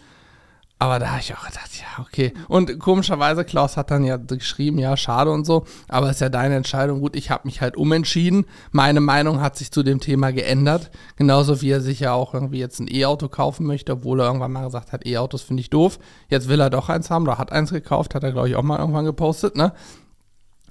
Aber da habe ich auch gedacht, ja, okay. Und komischerweise, Klaus hat dann ja geschrieben, ja, schade und so, aber ist ja deine Entscheidung. Gut, ich habe mich halt umentschieden. Meine Meinung hat sich zu dem Thema geändert. Genauso wie er sich ja auch irgendwie jetzt ein E-Auto kaufen möchte, obwohl er irgendwann mal gesagt hat, E-Autos finde ich doof. Jetzt will er doch eins haben, oder hat eins gekauft, hat er, glaube ich, auch mal irgendwann gepostet, ne?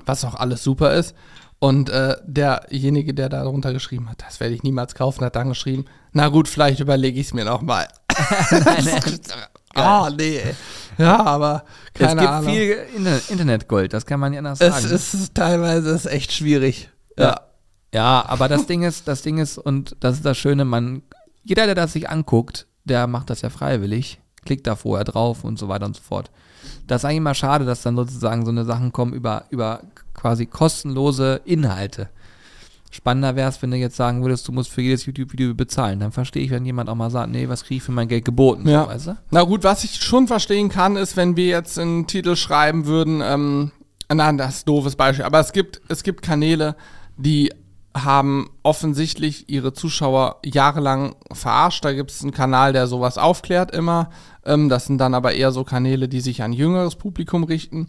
Was auch alles super ist. Und äh, derjenige, der da drunter geschrieben hat, das werde ich niemals kaufen, hat dann geschrieben, na gut, vielleicht überlege ich es mir nochmal. oh, nee. ey. Ja, aber keine es gibt Ahnung. viel Inter- Internetgold, das kann man nicht anders es sagen. ist es teilweise ist echt schwierig. Ja. Ja, aber das Ding ist, das Ding ist, und das ist das Schöne, man, jeder, der das sich anguckt, der macht das ja freiwillig, klickt da vorher drauf und so weiter und so fort. Das ist eigentlich immer schade, dass dann sozusagen so eine Sachen kommen über, über quasi kostenlose Inhalte. Spannender wäre es, wenn du jetzt sagen würdest, du musst für jedes YouTube-Video bezahlen. Dann verstehe ich, wenn jemand auch mal sagt, nee, was kriege ich für mein Geld geboten, Ja. so, weißt du? Na gut, was ich schon verstehen kann, ist, wenn wir jetzt einen Titel schreiben würden, ähm, nein, das ist ein doofes Beispiel, aber es gibt, es gibt Kanäle, die haben offensichtlich ihre Zuschauer jahrelang verarscht. Da gibt es einen Kanal, der sowas aufklärt immer. Ähm, das sind dann aber eher so Kanäle, die sich an jüngeres Publikum richten,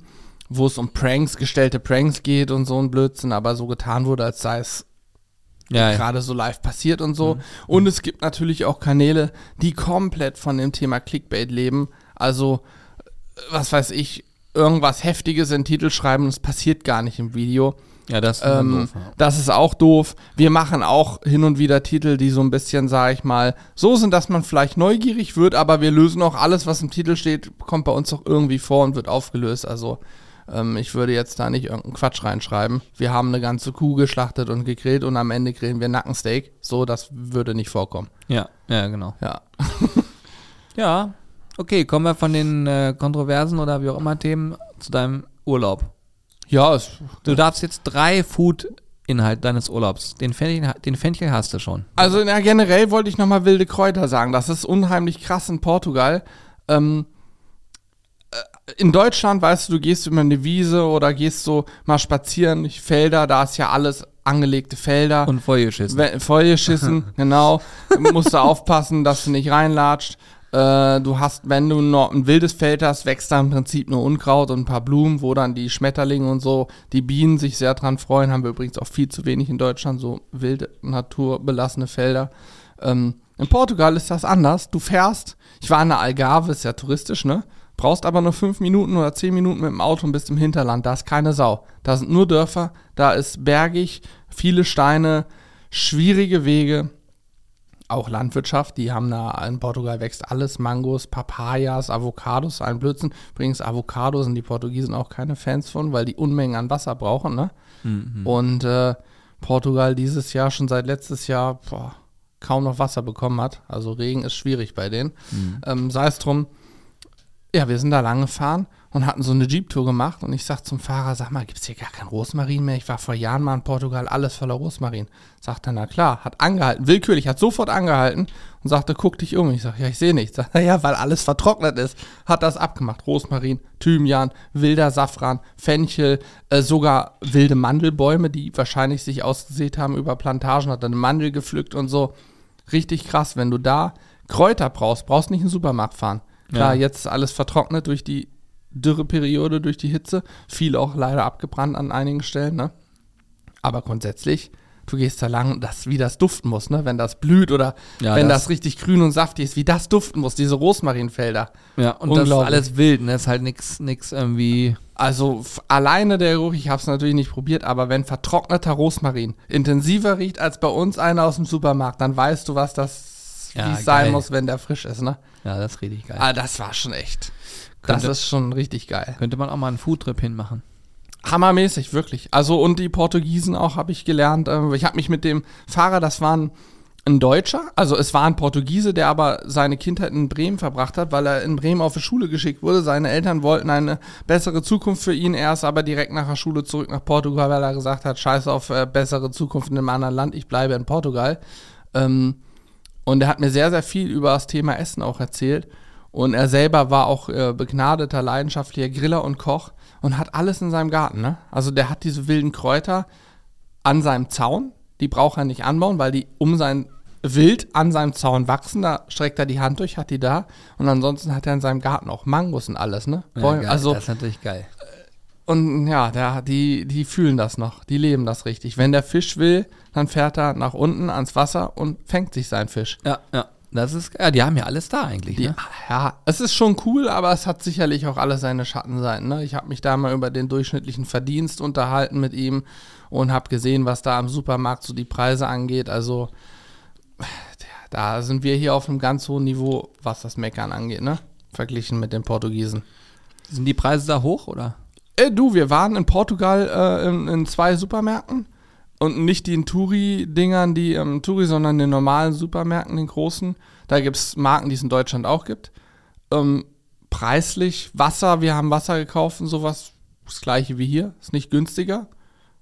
wo es um Pranks, gestellte Pranks geht und so ein Blödsinn, aber so getan wurde, als sei es Ja, ja. gerade so live passiert und so. Und es gibt natürlich auch Kanäle, die komplett von dem Thema Clickbait leben. Also, äh, was weiß ich, irgendwas Heftiges in Titel schreiben und es passiert gar nicht im Video. ja das ist Ähm, doof. ja. Das ist auch doof. Wir machen auch hin und wieder Titel, die so ein bisschen, sag ich mal, so sind, dass man vielleicht neugierig wird, aber wir lösen auch alles, was im Titel steht, kommt bei uns auch irgendwie vor und wird aufgelöst. Also Ähm, ich würde jetzt da nicht irgendeinen Quatsch reinschreiben. Wir haben eine ganze Kuh geschlachtet und gegrillt und am Ende grillen wir Nackensteak. So, das würde nicht vorkommen. Ja, ja, genau. Ja. Ja, okay, kommen wir von den äh, kontroversen oder wie auch immer Themen zu deinem Urlaub. Ja, es, Du darfst jetzt drei Food-Inhalt deines Urlaubs. Den Fenchel, den Fenchel hast du schon. Also na, generell wollte ich nochmal wilde Kräuter sagen. Das ist unheimlich krass in Portugal. Ähm, äh, in Deutschland, weißt du, du gehst über eine Wiese oder gehst so mal spazieren, durch Felder, da ist ja alles angelegte Felder. Und vollgeschissen. Vollgeschissen, genau. Musst du aufpassen, dass du nicht reinlatscht. Äh, du hast, wenn du noch ein wildes Feld hast, wächst da im Prinzip nur Unkraut und ein paar Blumen, wo dann die Schmetterlinge und so, die Bienen sich sehr dran freuen. Haben wir übrigens auch viel zu wenig in Deutschland, so wilde, naturbelassene Felder. Ähm, in Portugal ist das anders. Du fährst, ich war in der Algarve, ist ja touristisch, ne? Brauchst aber nur fünf Minuten oder zehn Minuten mit dem Auto und bist im Hinterland. Da ist keine Sau. Da sind nur Dörfer, da ist bergig, viele Steine, schwierige Wege. Auch Landwirtschaft, die haben da, in Portugal wächst alles, Mangos, Papayas, Avocados, ein Blödsinn. Übrigens, Avocado sind die Portugiesen auch keine Fans von, weil die Unmengen an Wasser brauchen, ne? Und äh, Portugal dieses Jahr, schon seit letztes Jahr, boah, kaum noch Wasser bekommen hat. Also Regen ist schwierig bei denen. Ähm, sei es drum, ja, wir sind da lang gefahren und hatten so eine Jeep-Tour gemacht und ich sag zum Fahrer, sag mal, gibt's hier gar kein Rosmarin mehr? Ich war vor Jahren mal in Portugal, alles voller Rosmarin. Sagt er, na klar, hat angehalten, willkürlich, hat sofort angehalten und sagte, guck dich um. Ich sag, ja, ich sehe nichts. Sagt er, ja, weil alles vertrocknet ist. Hat das abgemacht. Rosmarin, Thymian, wilder Safran, Fenchel, äh, sogar wilde Mandelbäume, die wahrscheinlich sich ausgesät haben über Plantagen, hat dann Mandel gepflückt und so. Richtig krass, wenn du da Kräuter brauchst, brauchst nicht in den Supermarkt fahren. Klar, Ja. jetzt ist alles vertrocknet durch die Dürreperiode, durch die Hitze. Viel auch leider abgebrannt an einigen Stellen, ne? Aber grundsätzlich, du gehst da lang das, wie das duften muss, ne? Wenn das blüht oder Ja, wenn das- das, richtig grün und saftig ist, wie das duften muss, diese Rosmarinfelder. Ja, und das ist alles wild, ne? Das ist halt nix, nix irgendwie. Also alleine der Geruch, ich habe es natürlich nicht probiert, aber wenn vertrockneter Rosmarin intensiver riecht als bei uns einer aus dem Supermarkt, dann weißt du, was das, Ja, sein muss, wenn der frisch ist, ne? Ja, das ist richtig geil. Ah, das war schon echt. Das Könnte- ist schon richtig geil. Könnte man auch mal einen Foodtrip hinmachen. Hammermäßig, wirklich. Also und die Portugiesen auch habe ich gelernt. Ähm, Ich habe mich mit dem Fahrer, das war ein, ein Deutscher, also es war ein Portugiese, der aber seine Kindheit in Bremen verbracht hat, weil er in Bremen auf die Schule geschickt wurde. Seine Eltern wollten eine bessere Zukunft für ihn. Er ist aber direkt nach der Schule zurück nach Portugal, weil er gesagt hat, scheiß auf äh, bessere Zukunft in einem anderen Land, ich bleibe in Portugal. Ähm, und er hat mir sehr, sehr viel über das Thema Essen auch erzählt. Und er selber war auch äh, begnadeter, leidenschaftlicher Griller und Koch und hat alles in seinem Garten. Ne? Also der hat diese wilden Kräuter an seinem Zaun. Die braucht er nicht anbauen, weil die um sein Wild an seinem Zaun wachsen. Da streckt er die Hand durch, hat die da. Und ansonsten hat er in seinem Garten auch Mangos und alles. Ne? Bäume. geil. also das ist natürlich geil. Und ja, der, die, die fühlen das noch, die leben das richtig. Wenn der Fisch will, dann fährt er nach unten ans Wasser und fängt sich seinen Fisch. Ja, ja. Das ist, ja, die haben ja alles da eigentlich, Die, ne? Ja, es ist schon cool, aber es hat sicherlich auch alle seine Schattenseiten. Ne? Ich habe mich da mal über den durchschnittlichen Verdienst unterhalten mit ihm und habe gesehen, was da am Supermarkt so die Preise angeht. Also da sind wir hier auf einem ganz hohen Niveau, was das Meckern angeht, ne? Verglichen mit den Portugiesen. Sind die Preise da hoch, oder? Äh, du, wir waren in Portugal äh, in, in zwei Supermärkten und nicht den Touri-Dingern, die ähm, Touri, sondern den normalen Supermärkten, den großen. Da gibt es Marken, die es in Deutschland auch gibt. Ähm, preislich, Wasser, wir haben Wasser gekauft und sowas, das gleiche wie hier, ist nicht günstiger.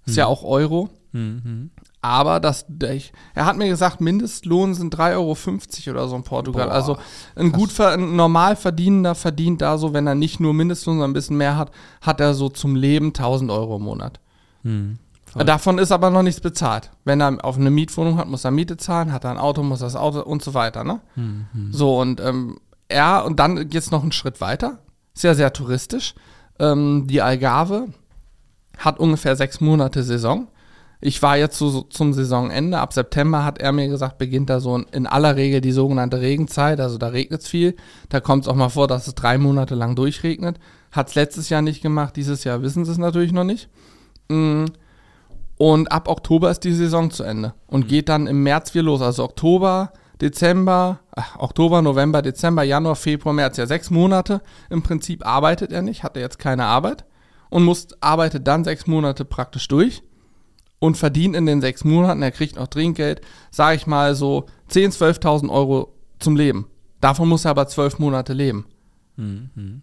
Ist ja auch Euro. Mhm. Aber das, ich, er hat mir gesagt, Mindestlohn sind 3,50 Euro oder so in Portugal. Boah, also ein gut ein normal verdienender verdient da so, wenn er nicht nur Mindestlohn, sondern ein bisschen mehr hat, hat er so zum Leben 1000 Euro im Monat. Hm. Davon ist aber noch nichts bezahlt. Wenn er auf eine Mietwohnung hat, muss er Miete zahlen, hat er ein Auto, muss er das Auto und so weiter. Ne? Mhm. So, und ähm, er, und dann geht's noch einen Schritt weiter. Sehr, sehr touristisch. Ähm, die Algarve hat ungefähr sechs Monate Saison. Ich war jetzt so, so zum Saisonende. Ab September hat er mir gesagt, beginnt da so in, aller Regel die sogenannte Regenzeit. Also da regnet's viel. Da kommt es auch mal vor, dass es drei Monate lang durchregnet. Hat's letztes Jahr nicht gemacht. Dieses Jahr wissen sie es natürlich noch nicht. Mm. Und ab Oktober ist die Saison zu Ende und geht dann im März wieder los. Also Oktober, Dezember, ach, Oktober, November, Dezember, Januar, Februar, März. Ja, sechs Monate im Prinzip arbeitet er nicht, hat er jetzt keine Arbeit. und muss, arbeitet dann sechs Monate praktisch durch und verdient in den sechs Monaten, er kriegt noch Trinkgeld, sage ich mal so 10.000, 12.000 Euro zum Leben. Davon muss er aber zwölf Monate leben. Mhm.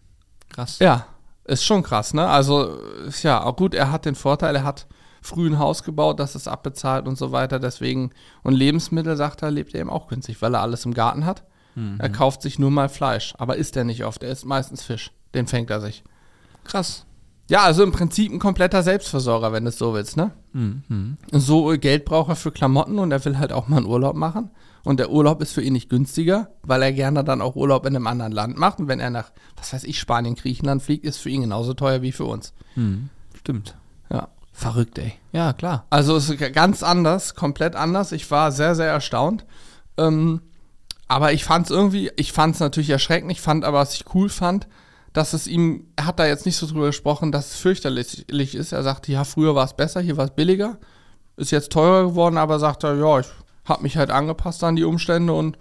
Krass. Ja, ist schon krass, ne? Also, ist ja, auch gut, er hat den Vorteil, er hat früh ein Haus gebaut, das ist abbezahlt und so weiter, deswegen, und Lebensmittel, sagt er, lebt er eben auch günstig, weil er alles im Garten hat. Er kauft sich nur mal Fleisch, aber isst er nicht oft, er isst meistens Fisch. Den fängt er sich. Krass. Ja, also im Prinzip ein kompletter Selbstversorger, wenn du es so willst, ne? Mhm. So Geld braucht er für Klamotten und er will halt auch mal einen Urlaub machen. Und der Urlaub ist für ihn nicht günstiger, weil er gerne dann auch Urlaub in einem anderen Land macht. Und wenn er nach, was weiß ich, Spanien, Griechenland fliegt, ist für ihn genauso teuer wie für uns. Mhm. Stimmt. Ja. Verrückt, ey. Ja, klar. Also es ist ganz anders, komplett anders. Ich war sehr, sehr erstaunt. Ähm, aber ich fand es irgendwie, ich fand es natürlich erschreckend. Ich fand aber, was ich cool fand, dass es ihm, er hat da jetzt nicht so drüber gesprochen, dass es fürchterlich ist. Er sagte, ja, früher war es besser, hier war es billiger. Ist jetzt teurer geworden, aber sagt er, ja, ich habe mich halt angepasst an die Umstände und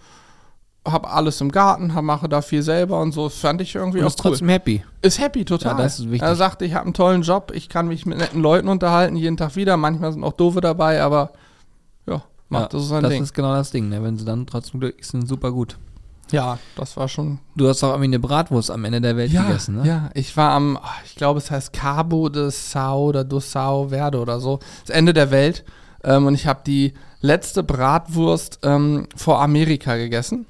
habe alles im Garten, hab, mache da viel selber und so. Das fand ich irgendwie Du auch bist cool. trotzdem happy. Ist happy total. Ja, das ist wichtig. Er sagte, ich habe einen tollen Job, ich kann mich mit netten Leuten unterhalten, jeden Tag wieder. Manchmal sind auch doofe dabei, aber ja, macht ja, das so sein das Ding. ist genau das Ding, ne? Wenn sie dann trotzdem glücklich sind, super gut. Ja, das war schon. Du hast auch irgendwie eine Bratwurst am Ende der Welt Ja, gegessen, ne? ja, ich war am, ah, ich glaube, es heißt Cabo de Sao oder do Sao Verde oder so. Das Ende der Welt. Ähm, und ich habe die letzte Bratwurst ähm, vor Amerika gegessen.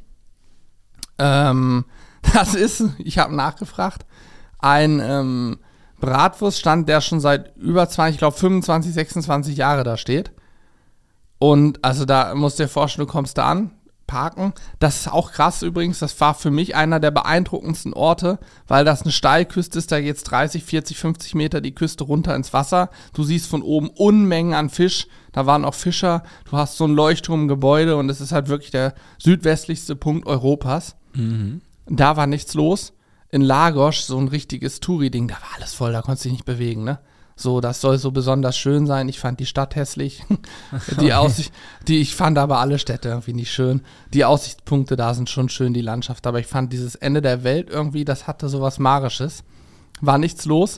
Ähm, das ist, ich habe nachgefragt, ein ähm, Bratwurststand, der schon seit über 20, ich glaube 25, 26 Jahre da steht. Und also da musst du dir vorstellen, du kommst da an, parken. Das ist auch krass übrigens. Das war für mich einer der beeindruckendsten Orte, weil das eine Steilküste ist. Da geht's 30, 40, 50 Meter die Küste runter ins Wasser. Du siehst von oben Unmengen an Fisch. Da waren auch Fischer. Du hast so ein Leuchtturmgebäude und es ist halt wirklich der südwestlichste Punkt Europas. Da war nichts los. In Lagos, so ein richtiges Touri-Ding, da war alles voll, da konntest du dich nicht bewegen, ne? So, das soll so besonders schön sein. Ich fand die Stadt hässlich. die Aussicht, die, ich fand aber alle Städte irgendwie nicht schön. Die Aussichtspunkte da sind schon schön, die Landschaft. Aber ich fand dieses Ende der Welt irgendwie, das hatte so was Marisches. War nichts los.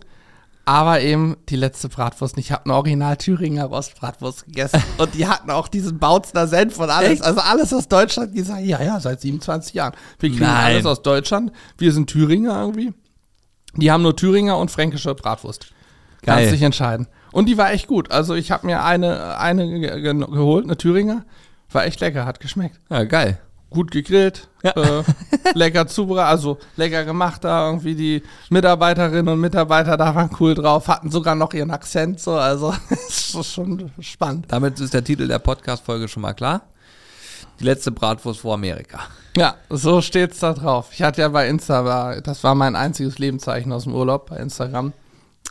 Aber eben die letzte Bratwurst. Ich habe eine Original Thüringer Rostbratwurst gegessen. und die hatten auch diesen Bautzner Senf und alles. Echt? Also alles aus Deutschland. Die sagen, ja, ja, seit 27 Jahren. Wir kriegen Nein. alles aus Deutschland. Wir sind Thüringer irgendwie. Die haben nur Thüringer und fränkische Bratwurst. Geil. Kannst dich entscheiden. Und die war echt gut. Also ich habe mir eine, eine ge ge geholt, eine Thüringer. War echt lecker, hat geschmeckt. Ja, geil. Gut gegrillt, Ja. äh, lecker zubereitet, also lecker gemacht da irgendwie. Die Mitarbeiterinnen und Mitarbeiter da waren cool drauf, hatten sogar noch ihren Akzent so. Also das ist schon spannend. Damit ist der Titel der Podcast-Folge schon mal klar. Die letzte Bratwurst vor Amerika. Ja, so steht's da drauf. Ich hatte ja bei Insta, das war mein einziges Lebenszeichen aus dem Urlaub bei Instagram.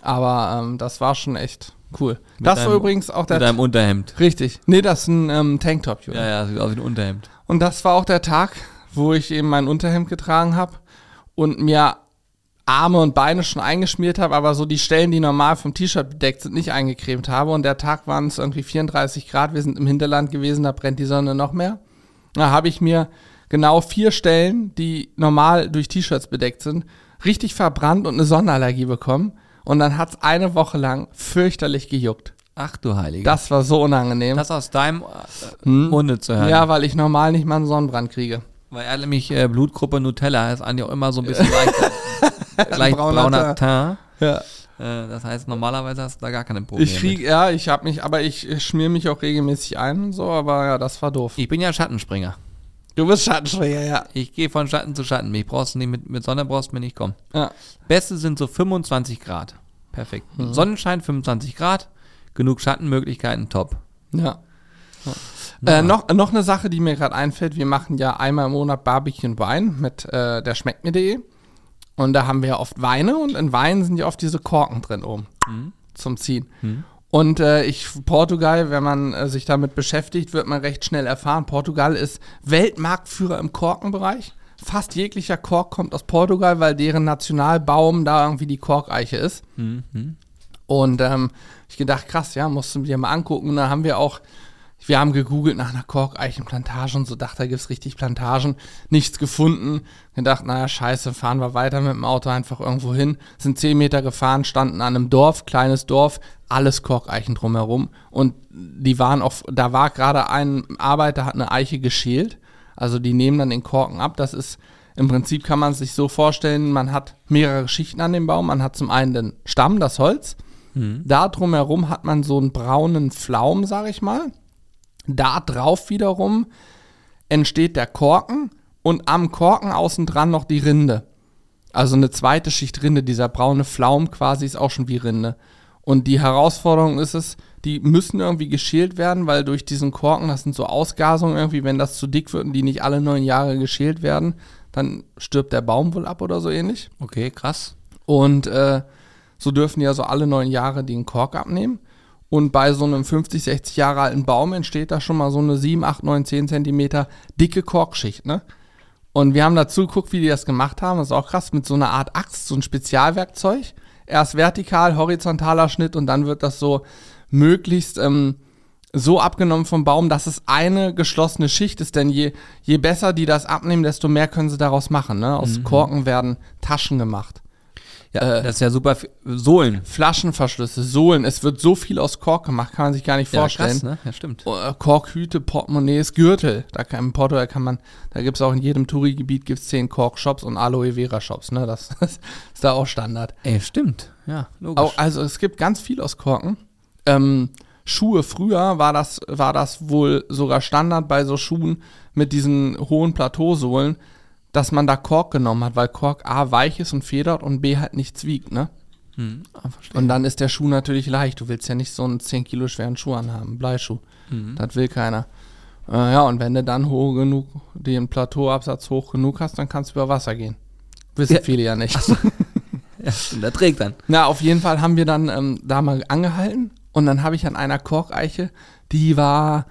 Aber ähm, das war schon echt cool. Mit das war deinem- übrigens auch der Mit einem Unterhemd. Richtig. Nee, das ist ein ähm, Tanktop, Junge. Ja, ja, sieht aus wie ein Unterhemd. Und das war auch der Tag, wo ich eben mein Unterhemd getragen habe und mir Arme und Beine schon eingeschmiert habe, aber so die Stellen, die normal vom T-Shirt bedeckt sind, nicht eingecremt habe. Und der Tag waren es irgendwie 34 Grad. Wir sind im Hinterland gewesen, da brennt die Sonne noch mehr. Da habe ich mir genau vier Stellen, die normal durch T-Shirts bedeckt sind, richtig verbrannt und eine Sonnenallergie bekommen. Und dann hat's eine Woche lang fürchterlich gejuckt. Ach du Heilige. Das war so unangenehm. das aus deinem äh, Hm? Munde zu hören. ja, weil ich normal nicht mal einen Sonnenbrand kriege. Weil er nämlich äh, Blutgruppe Nutella ist Andi auch immer so ein bisschen leicht, leicht Brauner Teint. Ja. Äh, das heißt, normalerweise hast du da gar keine Probleme. Ich krieg, ja, ich hab mich, aber ich, ich schmier mich auch regelmäßig ein und so, aber ja, das war doof. Ich bin ja Schattenspringer. Du bist Schattenspringer, ja. Ich gehe von Schatten zu Schatten. Mich brauchst du nicht mit, mit Sonne brauchst du mir nicht kommen. Ja, Beste sind so 25 Grad. Perfekt. Mhm. Sonnenschein 25 Grad. Genug Schattenmöglichkeiten, top. ja. Äh, noch, noch eine Sache, die mir gerade einfällt. Wir machen ja einmal im Monat Barbecue und Wein mit äh, der schmeckt mir.de. Und da haben wir ja oft Weine und in Weinen sind ja oft diese Korken drin oben zum Ziehen. Und äh, ich, Portugal, wenn man äh, sich damit beschäftigt, wird man recht schnell erfahren. Portugal ist Weltmarktführer im Korkenbereich. Fast jeglicher Kork kommt aus Portugal, weil deren Nationalbaum da irgendwie die Korkeiche ist. Und ähm, ich gedacht, krass, ja, musst du dir mal angucken. Und dann haben wir auch, Wir haben gegoogelt nach einer Korkeichenplantage und so, dachte, da gibt's richtig Plantagen. Nichts gefunden. Gedacht, naja, scheiße, fahren wir weiter mit dem Auto einfach irgendwo hin. Sind zehn Meter gefahren, standen an einem Dorf, kleines Dorf, alles Korkeichen drumherum. Und die waren auch, da war gerade ein Arbeiter, hat eine Eiche geschält. Also die nehmen dann den Korken ab. Das ist, im Prinzip kann man sich so vorstellen, man hat mehrere Schichten an dem Baum. Man hat zum einen den Stamm, das Holz. Da drumherum hat man so einen braunen Pflaum, sag ich mal. Da drauf wiederum entsteht der Korken und am Korken außen dran noch die Rinde. Also eine zweite Schicht Rinde, dieser braune Pflaum quasi ist auch schon wie Rinde. Und die Herausforderung ist es, die müssen irgendwie geschält werden, weil durch diesen Korken, das sind so Ausgasungen irgendwie, wenn das zu dick wird und die nicht alle neun Jahre geschält werden, dann stirbt der Baum wohl ab oder so ähnlich. Okay, krass. Und äh, so dürfen die also alle neun Jahre den Kork abnehmen. Und bei so einem 50, 60 Jahre alten Baum entsteht da schon mal so eine 7, 8, 9, 10 Zentimeter dicke Korkschicht, ne? Und wir haben dazu geguckt, wie die das gemacht haben. Das ist auch krass, mit so einer Art Axt, so ein Spezialwerkzeug. Erst vertikal, horizontaler Schnitt und dann wird das so möglichst ähm, so abgenommen vom Baum, dass es eine geschlossene Schicht ist. Denn je, je besser die das abnehmen, desto mehr können sie daraus machen. Ne? Aus Korken werden Taschen gemacht. Ja, Äh, das ist ja super. Sohlen. Flaschenverschlüsse, Sohlen. Es wird so viel aus Kork gemacht, kann man sich gar nicht Ja, vorstellen. krass, ne? Ja, stimmt. Äh, Korkhüte, Portemonnaies, Gürtel. Da kann, in Portugal kann man, da gibt es auch in jedem Touri-Gebiet gibt's zehn Kork-Shops und Aloe Vera-Shops. Ne? Das, ist da auch Standard. Ey, stimmt. Ja, logisch. Auch, also es gibt ganz viel aus Korken. Ähm, Schuhe, früher war das, war das wohl sogar Standard bei so Schuhen mit diesen hohen Plateausohlen, dass man da Kork genommen hat, weil Kork A weich ist und federt und B halt nichts wiegt, ne? Hm, ah. Und dann ist der Schuh natürlich leicht. Du willst ja nicht so einen 10 Kilo schweren Schuh anhaben, einen Bleischuh. Mhm. Das will keiner. Äh, ja, und wenn du dann hoch genug, den Plateauabsatz hoch genug hast, dann kannst du über Wasser gehen. Wissen Ja. viele ja nicht. Ja, stimmt, der trägt dann. Na, auf jeden Fall haben wir dann ähm, da mal angehalten und dann habe ich an einer Korkeiche, die war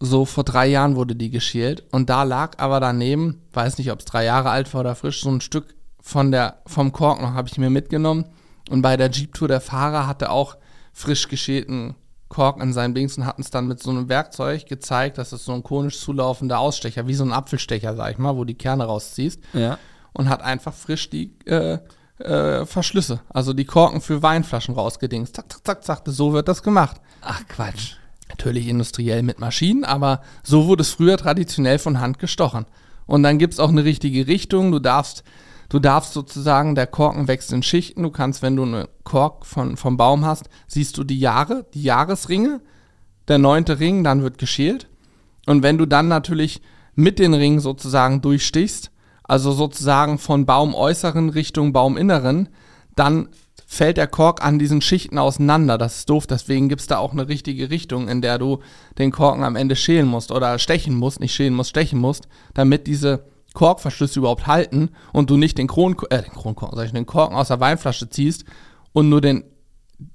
so vor drei Jahren wurde die geschält und da lag aber daneben, weiß nicht, ob es drei Jahre alt war oder frisch, so ein Stück von der, vom Kork noch habe ich mir mitgenommen und bei der Jeep-Tour der Fahrer hatte auch frisch geschälten Kork in seinem Dings und hatten es dann mit so einem Werkzeug gezeigt, das ist so ein konisch zulaufender Ausstecher, wie so ein Apfelstecher, sag ich mal, wo die Kerne rausziehst Ja. und hat einfach frisch die äh, äh, Verschlüsse, also die Korken für Weinflaschen rausgedingst. Zack, zack, zack, zack, so wird das gemacht. Ach, Quatsch. Natürlich industriell mit Maschinen, aber so wurde es früher traditionell von Hand gestochen. Und dann gibt's auch eine richtige Richtung. Du darfst, du darfst sozusagen, der Korken wächst in Schichten. Du kannst, wenn du eine Kork von, vom Baum hast, siehst du die Jahre, die Jahresringe. Der neunte Ring, dann wird geschält. Und wenn du dann natürlich mit den Ringen sozusagen durchstichst, also sozusagen von Baumäußeren Richtung Bauminneren, dann fällt der Kork an diesen Schichten auseinander. Das ist doof, deswegen gibt's da auch eine richtige Richtung, in der du den Korken am Ende schälen musst oder stechen musst, nicht schälen musst, stechen musst, damit diese Korkverschlüsse überhaupt halten und du nicht den, Kron äh, den Kronkorken, sag ich, den Korken aus der Weinflasche ziehst und nur den,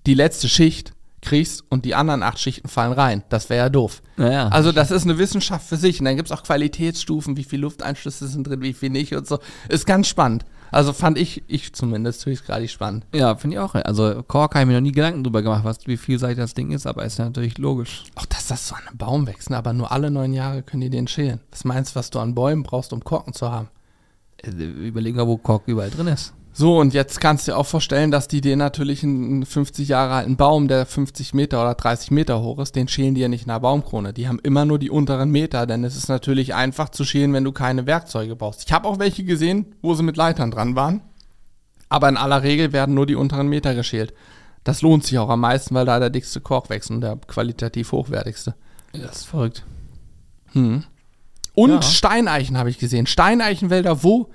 die letzte Schicht kriegst und die anderen acht Schichten fallen rein. Das wäre ja doof. Naja. Also das ist eine Wissenschaft für sich. Und dann gibt's auch Qualitätsstufen, wie viel Lufteinschlüsse sind drin, wie viel nicht und so. Ist ganz spannend. Also fand ich, ich zumindest höchst gerade spannend. ja, finde ich auch. Also Kork habe ich mir noch nie Gedanken drüber gemacht, was, wie vielseitig das Ding ist, aber ist ja natürlich logisch. Auch dass das so an einem Baum wächst, ne? aber nur alle neun Jahre können die den schälen. Was meinst du, was du an Bäumen brauchst, um Korken zu haben? Äh, Überlegen wir, wo Kork überall drin ist. So, und jetzt kannst du dir auch vorstellen, dass die den natürlich einen 50 Jahre alten Baum, der 50 Meter oder 30 Meter hoch ist, den schälen die ja nicht in der Baumkrone. Die haben immer nur die unteren Meter, denn es ist natürlich einfach zu schälen, wenn du keine Werkzeuge brauchst. Ich habe auch welche gesehen, wo sie mit Leitern dran waren. Aber in aller Regel werden nur die unteren Meter geschält. Das lohnt sich auch am meisten, weil da der dickste Kork wächst und der qualitativ hochwertigste. Das ist verrückt. Hm. Und Ja. Steineichen habe ich gesehen. Steineichenwälder, wo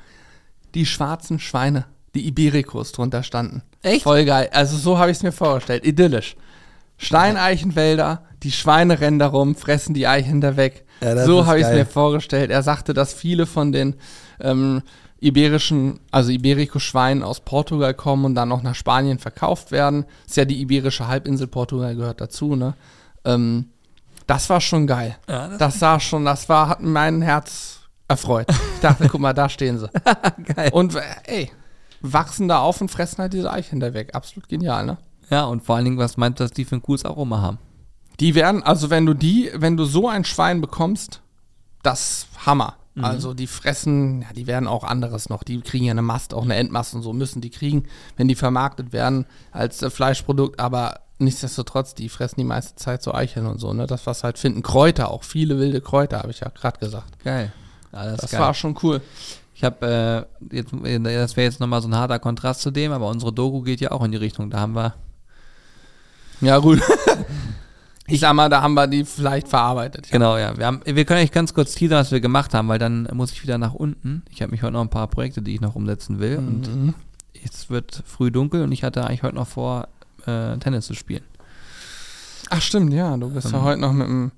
die schwarzen Schweine, die Ibericus drunter standen. Echt? Voll geil. Also so habe ich es mir vorgestellt. Idyllisch. Steineichenwälder, die Schweine rennen da rum, fressen die Eichen da weg. Ja, so habe ich es mir vorgestellt. Er sagte, dass viele von den ähm, iberischen, also Iberico-Schweinen aus Portugal kommen und dann noch nach Spanien verkauft werden. Ist ja die iberische Halbinsel, Portugal gehört dazu, ne? Ähm, das war schon geil. Ja, das Das sah schon, das war, hat mein Herz erfreut. Ich dachte, guck mal, da stehen sie. geil. Und äh, ey, wachsen da auf und fressen halt diese Eichen da weg. Absolut genial, ne? Ja, und vor allen Dingen, was meint, dass die für ein cooles Aroma haben? Die werden, also wenn du die, wenn du so ein Schwein bekommst, das Hammer. Mhm. Also die fressen, ja, die werden auch anderes noch. Die kriegen ja eine Mast, auch eine Endmast und so müssen die kriegen, wenn die vermarktet werden als äh, Fleischprodukt. Aber nichtsdestotrotz, die fressen die meiste Zeit so Eicheln und so. Ne, das was halt finden Kräuter, auch viele wilde Kräuter, habe ich ja gerade gesagt. Geil. Ja, das, Das war schon cool. Ich habe, äh, jetzt, das wäre jetzt nochmal so ein harter Kontrast zu dem, aber unsere Doku geht ja auch in die Richtung. Da haben wir, Ja gut. ich sag mal, da haben wir die vielleicht verarbeitet. Ja. genau, ja. Wir, haben, wir können euch ganz kurz teasern, was wir gemacht haben, weil dann muss ich wieder nach unten. Ich habe mich heute noch ein paar Projekte, die ich noch umsetzen will. Und Mhm. es wird früh dunkel und ich hatte eigentlich heute noch vor, äh, Tennis zu spielen. Ach stimmt, ja, du bist ja Ähm, heute noch mit dem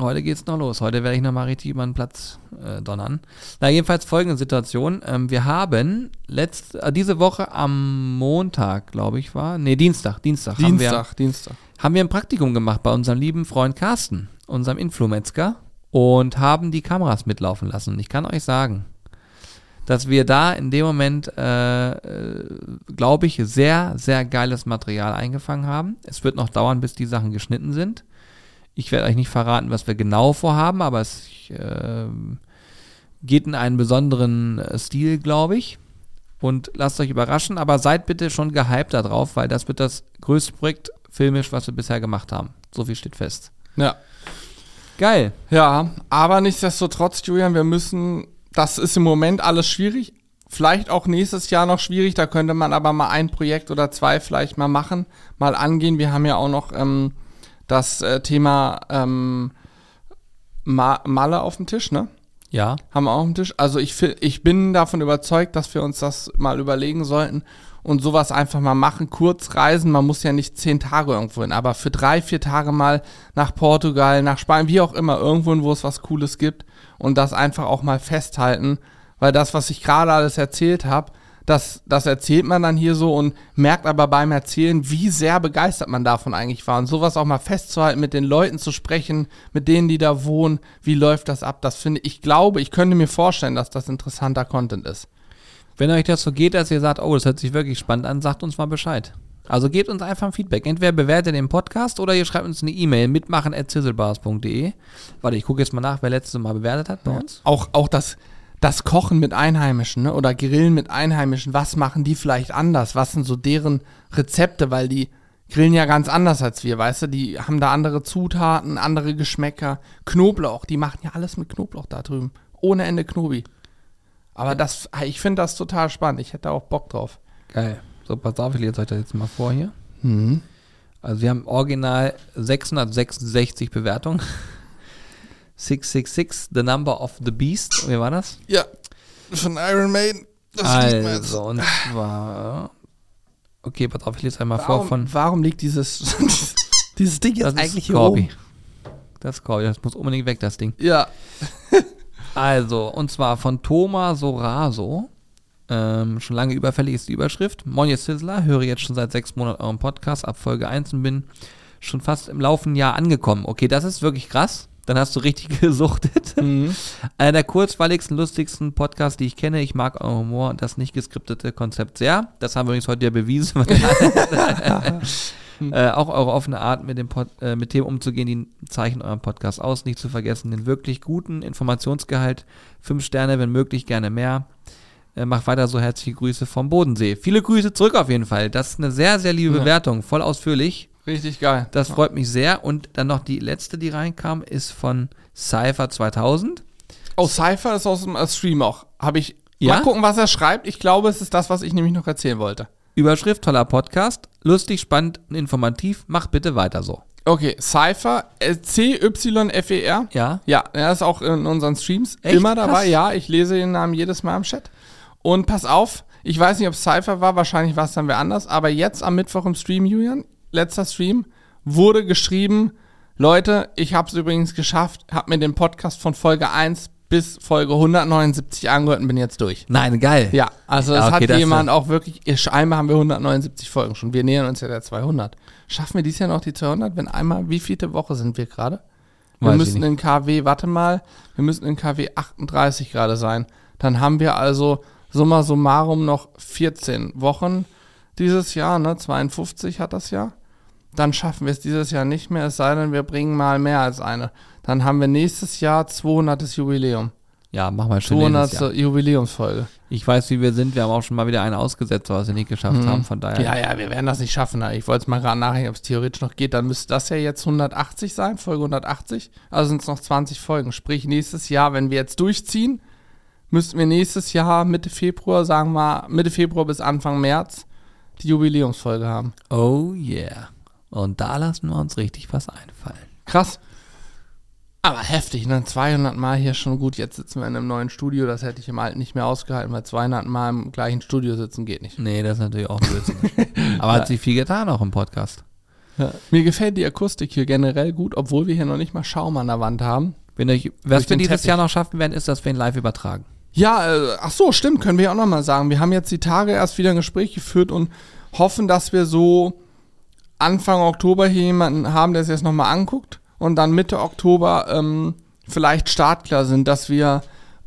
Heute geht's noch los. Heute werde ich nochmal richtig über den Platz äh, donnern. Na, jedenfalls folgende Situation. Ähm, wir haben letzt, äh, diese Woche am Montag, glaube ich, war. Nee, Dienstag, Dienstag. Haben wir, Dienstag, Dienstag. haben wir ein Praktikum gemacht bei unserem lieben Freund Carsten, unserem Influmetzger, und haben die Kameras mitlaufen lassen. Und ich kann euch sagen, dass wir da in dem Moment, äh, äh, glaube ich, sehr, sehr geiles Material eingefangen haben. Es wird noch dauern, bis die Sachen geschnitten sind. Ich werde euch nicht verraten, was wir genau vorhaben, aber es äh, geht in einen besonderen äh, Stil, glaube ich. Und lasst euch überraschen, aber seid bitte schon gehypt darauf, weil das wird das größte Projekt filmisch, was wir bisher gemacht haben. So viel steht fest. Ja. Geil. Ja, aber nichtsdestotrotz, Julian, wir müssen, das ist im Moment alles schwierig. Vielleicht auch nächstes Jahr noch schwierig, da könnte man aber mal ein Projekt oder zwei vielleicht mal machen, mal angehen. Wir haben ja auch noch ähm, das äh, Thema ähm, Ma Malle auf dem Tisch, ne? Ja. Haben wir auch auf dem Tisch. Also ich, ich bin davon überzeugt, dass wir uns das mal überlegen sollten und sowas einfach mal machen. Kurz reisen, man muss ja nicht zehn Tage irgendwo hin, aber für drei, vier Tage mal nach Portugal, nach Spanien, wie auch immer, irgendwo, hin, wo es was Cooles gibt und das einfach auch mal festhalten. Weil das, was ich gerade alles erzählt habe, das, das erzählt man dann hier so und merkt aber beim Erzählen, wie sehr begeistert man davon eigentlich war. Und sowas auch mal festzuhalten, mit den Leuten zu sprechen, mit denen, die da wohnen, wie läuft das ab, das finde ich, glaube, ich könnte mir vorstellen, dass das interessanter Content ist. Wenn euch das so geht, dass ihr sagt, oh, das hört sich wirklich spannend an, sagt uns mal Bescheid. Also gebt uns einfach ein Feedback. Entweder bewertet den Podcast oder ihr schreibt uns eine E-Mail mitmachen.zizzlebars.de. Warte, ich gucke jetzt mal nach, wer letztes Mal bewertet hat bei uns. Auch, auch das, das Kochen mit Einheimischen ne? oder Grillen mit Einheimischen, was machen die vielleicht anders? Was sind so deren Rezepte? Weil die grillen ja ganz anders als wir, weißt du? Die haben da andere Zutaten, andere Geschmäcker. Knoblauch, die machen ja alles mit Knoblauch da drüben. Ohne Ende Knobi. Aber das, ich finde das total spannend. Ich hätte auch Bock drauf. Geil. So, pass auf, ich lese euch das jetzt mal vor hier. Mhm. Also wir haben original 666 Bewertungen. 666, the number of the beast. Wie war das? Ja, von Iron Maiden. Das. Also, und zwar. Okay, pass auf, ich lese einmal vor Warum, von. warum liegt dieses, dieses Ding jetzt Das eigentlich ist hier oben? Das ist Corby, das muss unbedingt weg, das Ding. Ja. Also, und zwar von Thomas Soraso. Ähm, schon lange überfällig ist die Überschrift. Ihr Sizzler, höre jetzt schon seit sechs Monaten euren Podcast ab Folge 1 und bin schon fast im laufenden Jahr angekommen. Okay, das ist wirklich krass. Dann hast du richtig gesuchtet. Mhm. Einer der kurzweiligsten, lustigsten Podcasts, die ich kenne. Ich mag euren Humor und das nicht geskriptete Konzept sehr. Das haben wir übrigens heute ja bewiesen. äh, auch eure offene Art, mit, dem Pod, äh, mit Themen umzugehen, die zeichnen euren Podcast aus. Nicht zu vergessen, den wirklich guten Informationsgehalt. Fünf Sterne, wenn möglich, gerne mehr. Äh, macht weiter so herzliche Grüße vom Bodensee. Viele Grüße zurück auf jeden Fall. Das ist eine sehr, sehr liebe Ja. Bewertung. Voll ausführlich. Richtig geil. Das freut mich sehr. Und dann noch die letzte, die reinkam, ist von Cypher 2000. Oh, Cypher ist aus dem äh, Stream auch. Habe ich. Ja? Mal gucken, was er schreibt. Ich glaube, es ist das, was ich nämlich noch erzählen wollte. Überschrift, toller Podcast. Lustig, spannend und informativ. Macht bitte weiter so. Okay, Cypher, äh, C-Y-F-E-R. Ja? Ja, er ist auch in unseren Streams Echt? immer dabei. Krass. Ja, ich lese den Namen jedes Mal im Chat. Und pass auf, ich weiß nicht, ob es Cypher war, wahrscheinlich war es dann wer anders, aber jetzt am Mittwoch im Stream, Julian, letzter Stream, wurde geschrieben, Leute, ich habe es übrigens geschafft, habe mir den Podcast von Folge 1 bis Folge 179 angehört und bin jetzt durch. Nein, geil. Ja, also Ja, es okay, hat das- jemand auch wirklich, scheinbar haben wir 179 Folgen schon. Wir nähern uns ja der 200. Schaffen wir dies Jahr noch die 200, wenn einmal, wie viele Woche sind wir gerade? Wir Weiß müssen in KW, warte mal, wir müssen in KW 38 gerade sein. Dann haben wir also summa summarum noch 14 Wochen dieses Jahr, ne? 52 hat das Jahr. Dann schaffen wir es dieses Jahr nicht mehr, es sei denn, wir bringen mal mehr als eine. Dann haben wir nächstes Jahr 200. Jubiläum. Ja, mach mal schon 200. nächstes Jahr. Jubiläumsfolge. Ich weiß, wie wir sind. Wir haben auch schon mal wieder eine ausgesetzt, was wir nicht geschafft Mhm. haben. Von daher. Ja, ja, wir werden das nicht schaffen. Ich wollte es mal gerade nachdenken, ob es theoretisch noch geht. Dann müsste das ja jetzt 180 sein, Folge 180. Also sind es noch 20 Folgen. Sprich, nächstes Jahr, wenn wir jetzt durchziehen, müssten wir nächstes Jahr Mitte Februar, sagen wir Mitte Februar bis Anfang März, die Jubiläumsfolge haben. Oh yeah. Und da lassen wir uns richtig was einfallen. Krass. Aber heftig, ne? 200 Mal hier schon gut. Jetzt sitzen wir in einem neuen Studio. Das hätte ich im Alten nicht mehr ausgehalten, weil 200 Mal im gleichen Studio sitzen geht nicht. Nee, das ist natürlich auch Blödsinn. Aber hat sich viel getan auch im Podcast. Mir gefällt die Akustik hier generell gut, obwohl wir hier noch nicht mal Schaum an der Wand haben. Wenn euch, was wir dieses Teppich. Jahr noch schaffen werden, ist, dass wir ihn live übertragen. Ja, äh, ach so, stimmt, können wir auch noch mal sagen. Wir haben jetzt die Tage erst wieder ein Gespräch geführt und hoffen, dass wir so Anfang Oktober hier jemanden haben, der sich das nochmal anguckt und dann Mitte Oktober ähm, vielleicht startklar sind, dass wir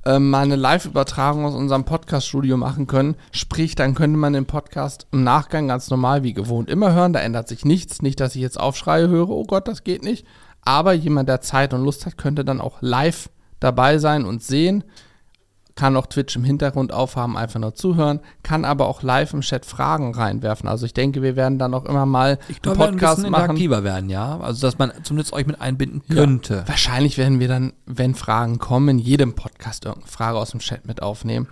ähm, mal eine Live-Übertragung aus unserem Podcast-Studio machen können. Sprich, dann könnte man den Podcast im Nachgang ganz normal wie gewohnt immer hören. Da ändert sich nichts. Nicht, dass ich jetzt Aufschreie höre, oh Gott, das geht nicht. Aber jemand, der Zeit und Lust hat, könnte dann auch live dabei sein und sehen. Kann auch Twitch im Hintergrund aufhaben, einfach nur zuhören. Kann aber auch live im Chat Fragen reinwerfen. Also ich denke, wir werden dann auch immer mal Ich einen glaube, wir werden ein Podcast machen. interaktiver werden, ja. Also, dass man zumindest euch mit einbinden könnte. Wahrscheinlich werden wir dann, wenn Fragen kommen, in jedem Podcast irgendeine Frage aus dem Chat mit aufnehmen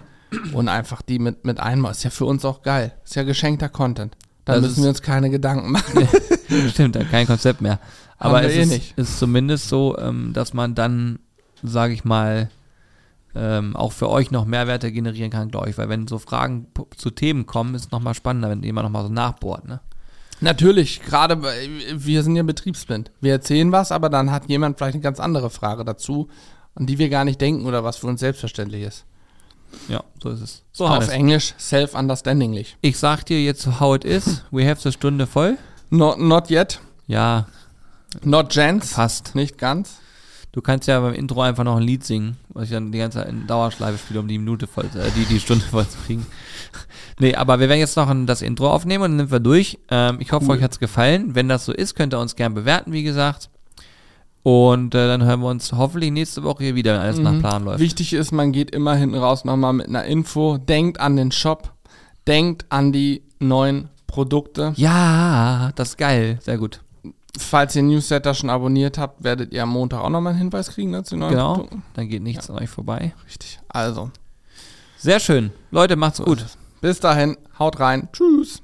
und einfach die mit, mit einmal. Ist ja für uns auch geil. Ist ja geschenkter Content. Da Das müssen wir uns keine Gedanken machen. Stimmt, kein Konzept mehr. Aber es eh ist, ist zumindest so, ähm, dass man dann, sage ich mal, ähm, auch für euch noch Mehrwerte generieren kann, glaube ich. Weil wenn so Fragen zu Themen kommen, ist es nochmal spannender, wenn jemand nochmal so nachbohrt. Ne? Natürlich, gerade bei- wir sind ja betriebsblind. Wir erzählen was, aber dann hat jemand vielleicht eine ganz andere Frage dazu, an die wir gar nicht denken oder was für uns selbstverständlich ist. Ja, so ist es. So, Auf. Englisch self-understandingly. Ich sag dir jetzt, how it is. We have the Stunde voll. Not, not yet, Ja, not gents. fast. Nicht ganz. Du kannst ja beim Intro einfach noch ein Lied singen, was ich dann die ganze Zeit in Dauerschleife spiele, um die Minute voll, äh, die, die Stunde voll zu kriegen. nee, aber wir werden jetzt noch ein, das Intro aufnehmen und dann sind wir durch. Ähm, ich hoffe, Cool. euch hat's gefallen. Wenn das so ist, könnt ihr uns gern bewerten, wie gesagt. Und äh, dann hören wir uns hoffentlich nächste Woche hier wieder, wenn alles nach Mhm. Plan läuft. Wichtig ist, man geht immer hinten raus nochmal mit einer Info. Denkt an den Shop. Denkt an die neuen Produkte. Ja, das ist geil. Sehr gut. Falls ihr Newsletter schon abonniert habt, werdet ihr am Montag auch nochmal einen Hinweis kriegen ne, zu neuen Genau. Produkten. Dann geht nichts an euch vorbei. Richtig. Also, Sehr schön. Leute, macht's so gut. Bis dahin, haut rein. Tschüss.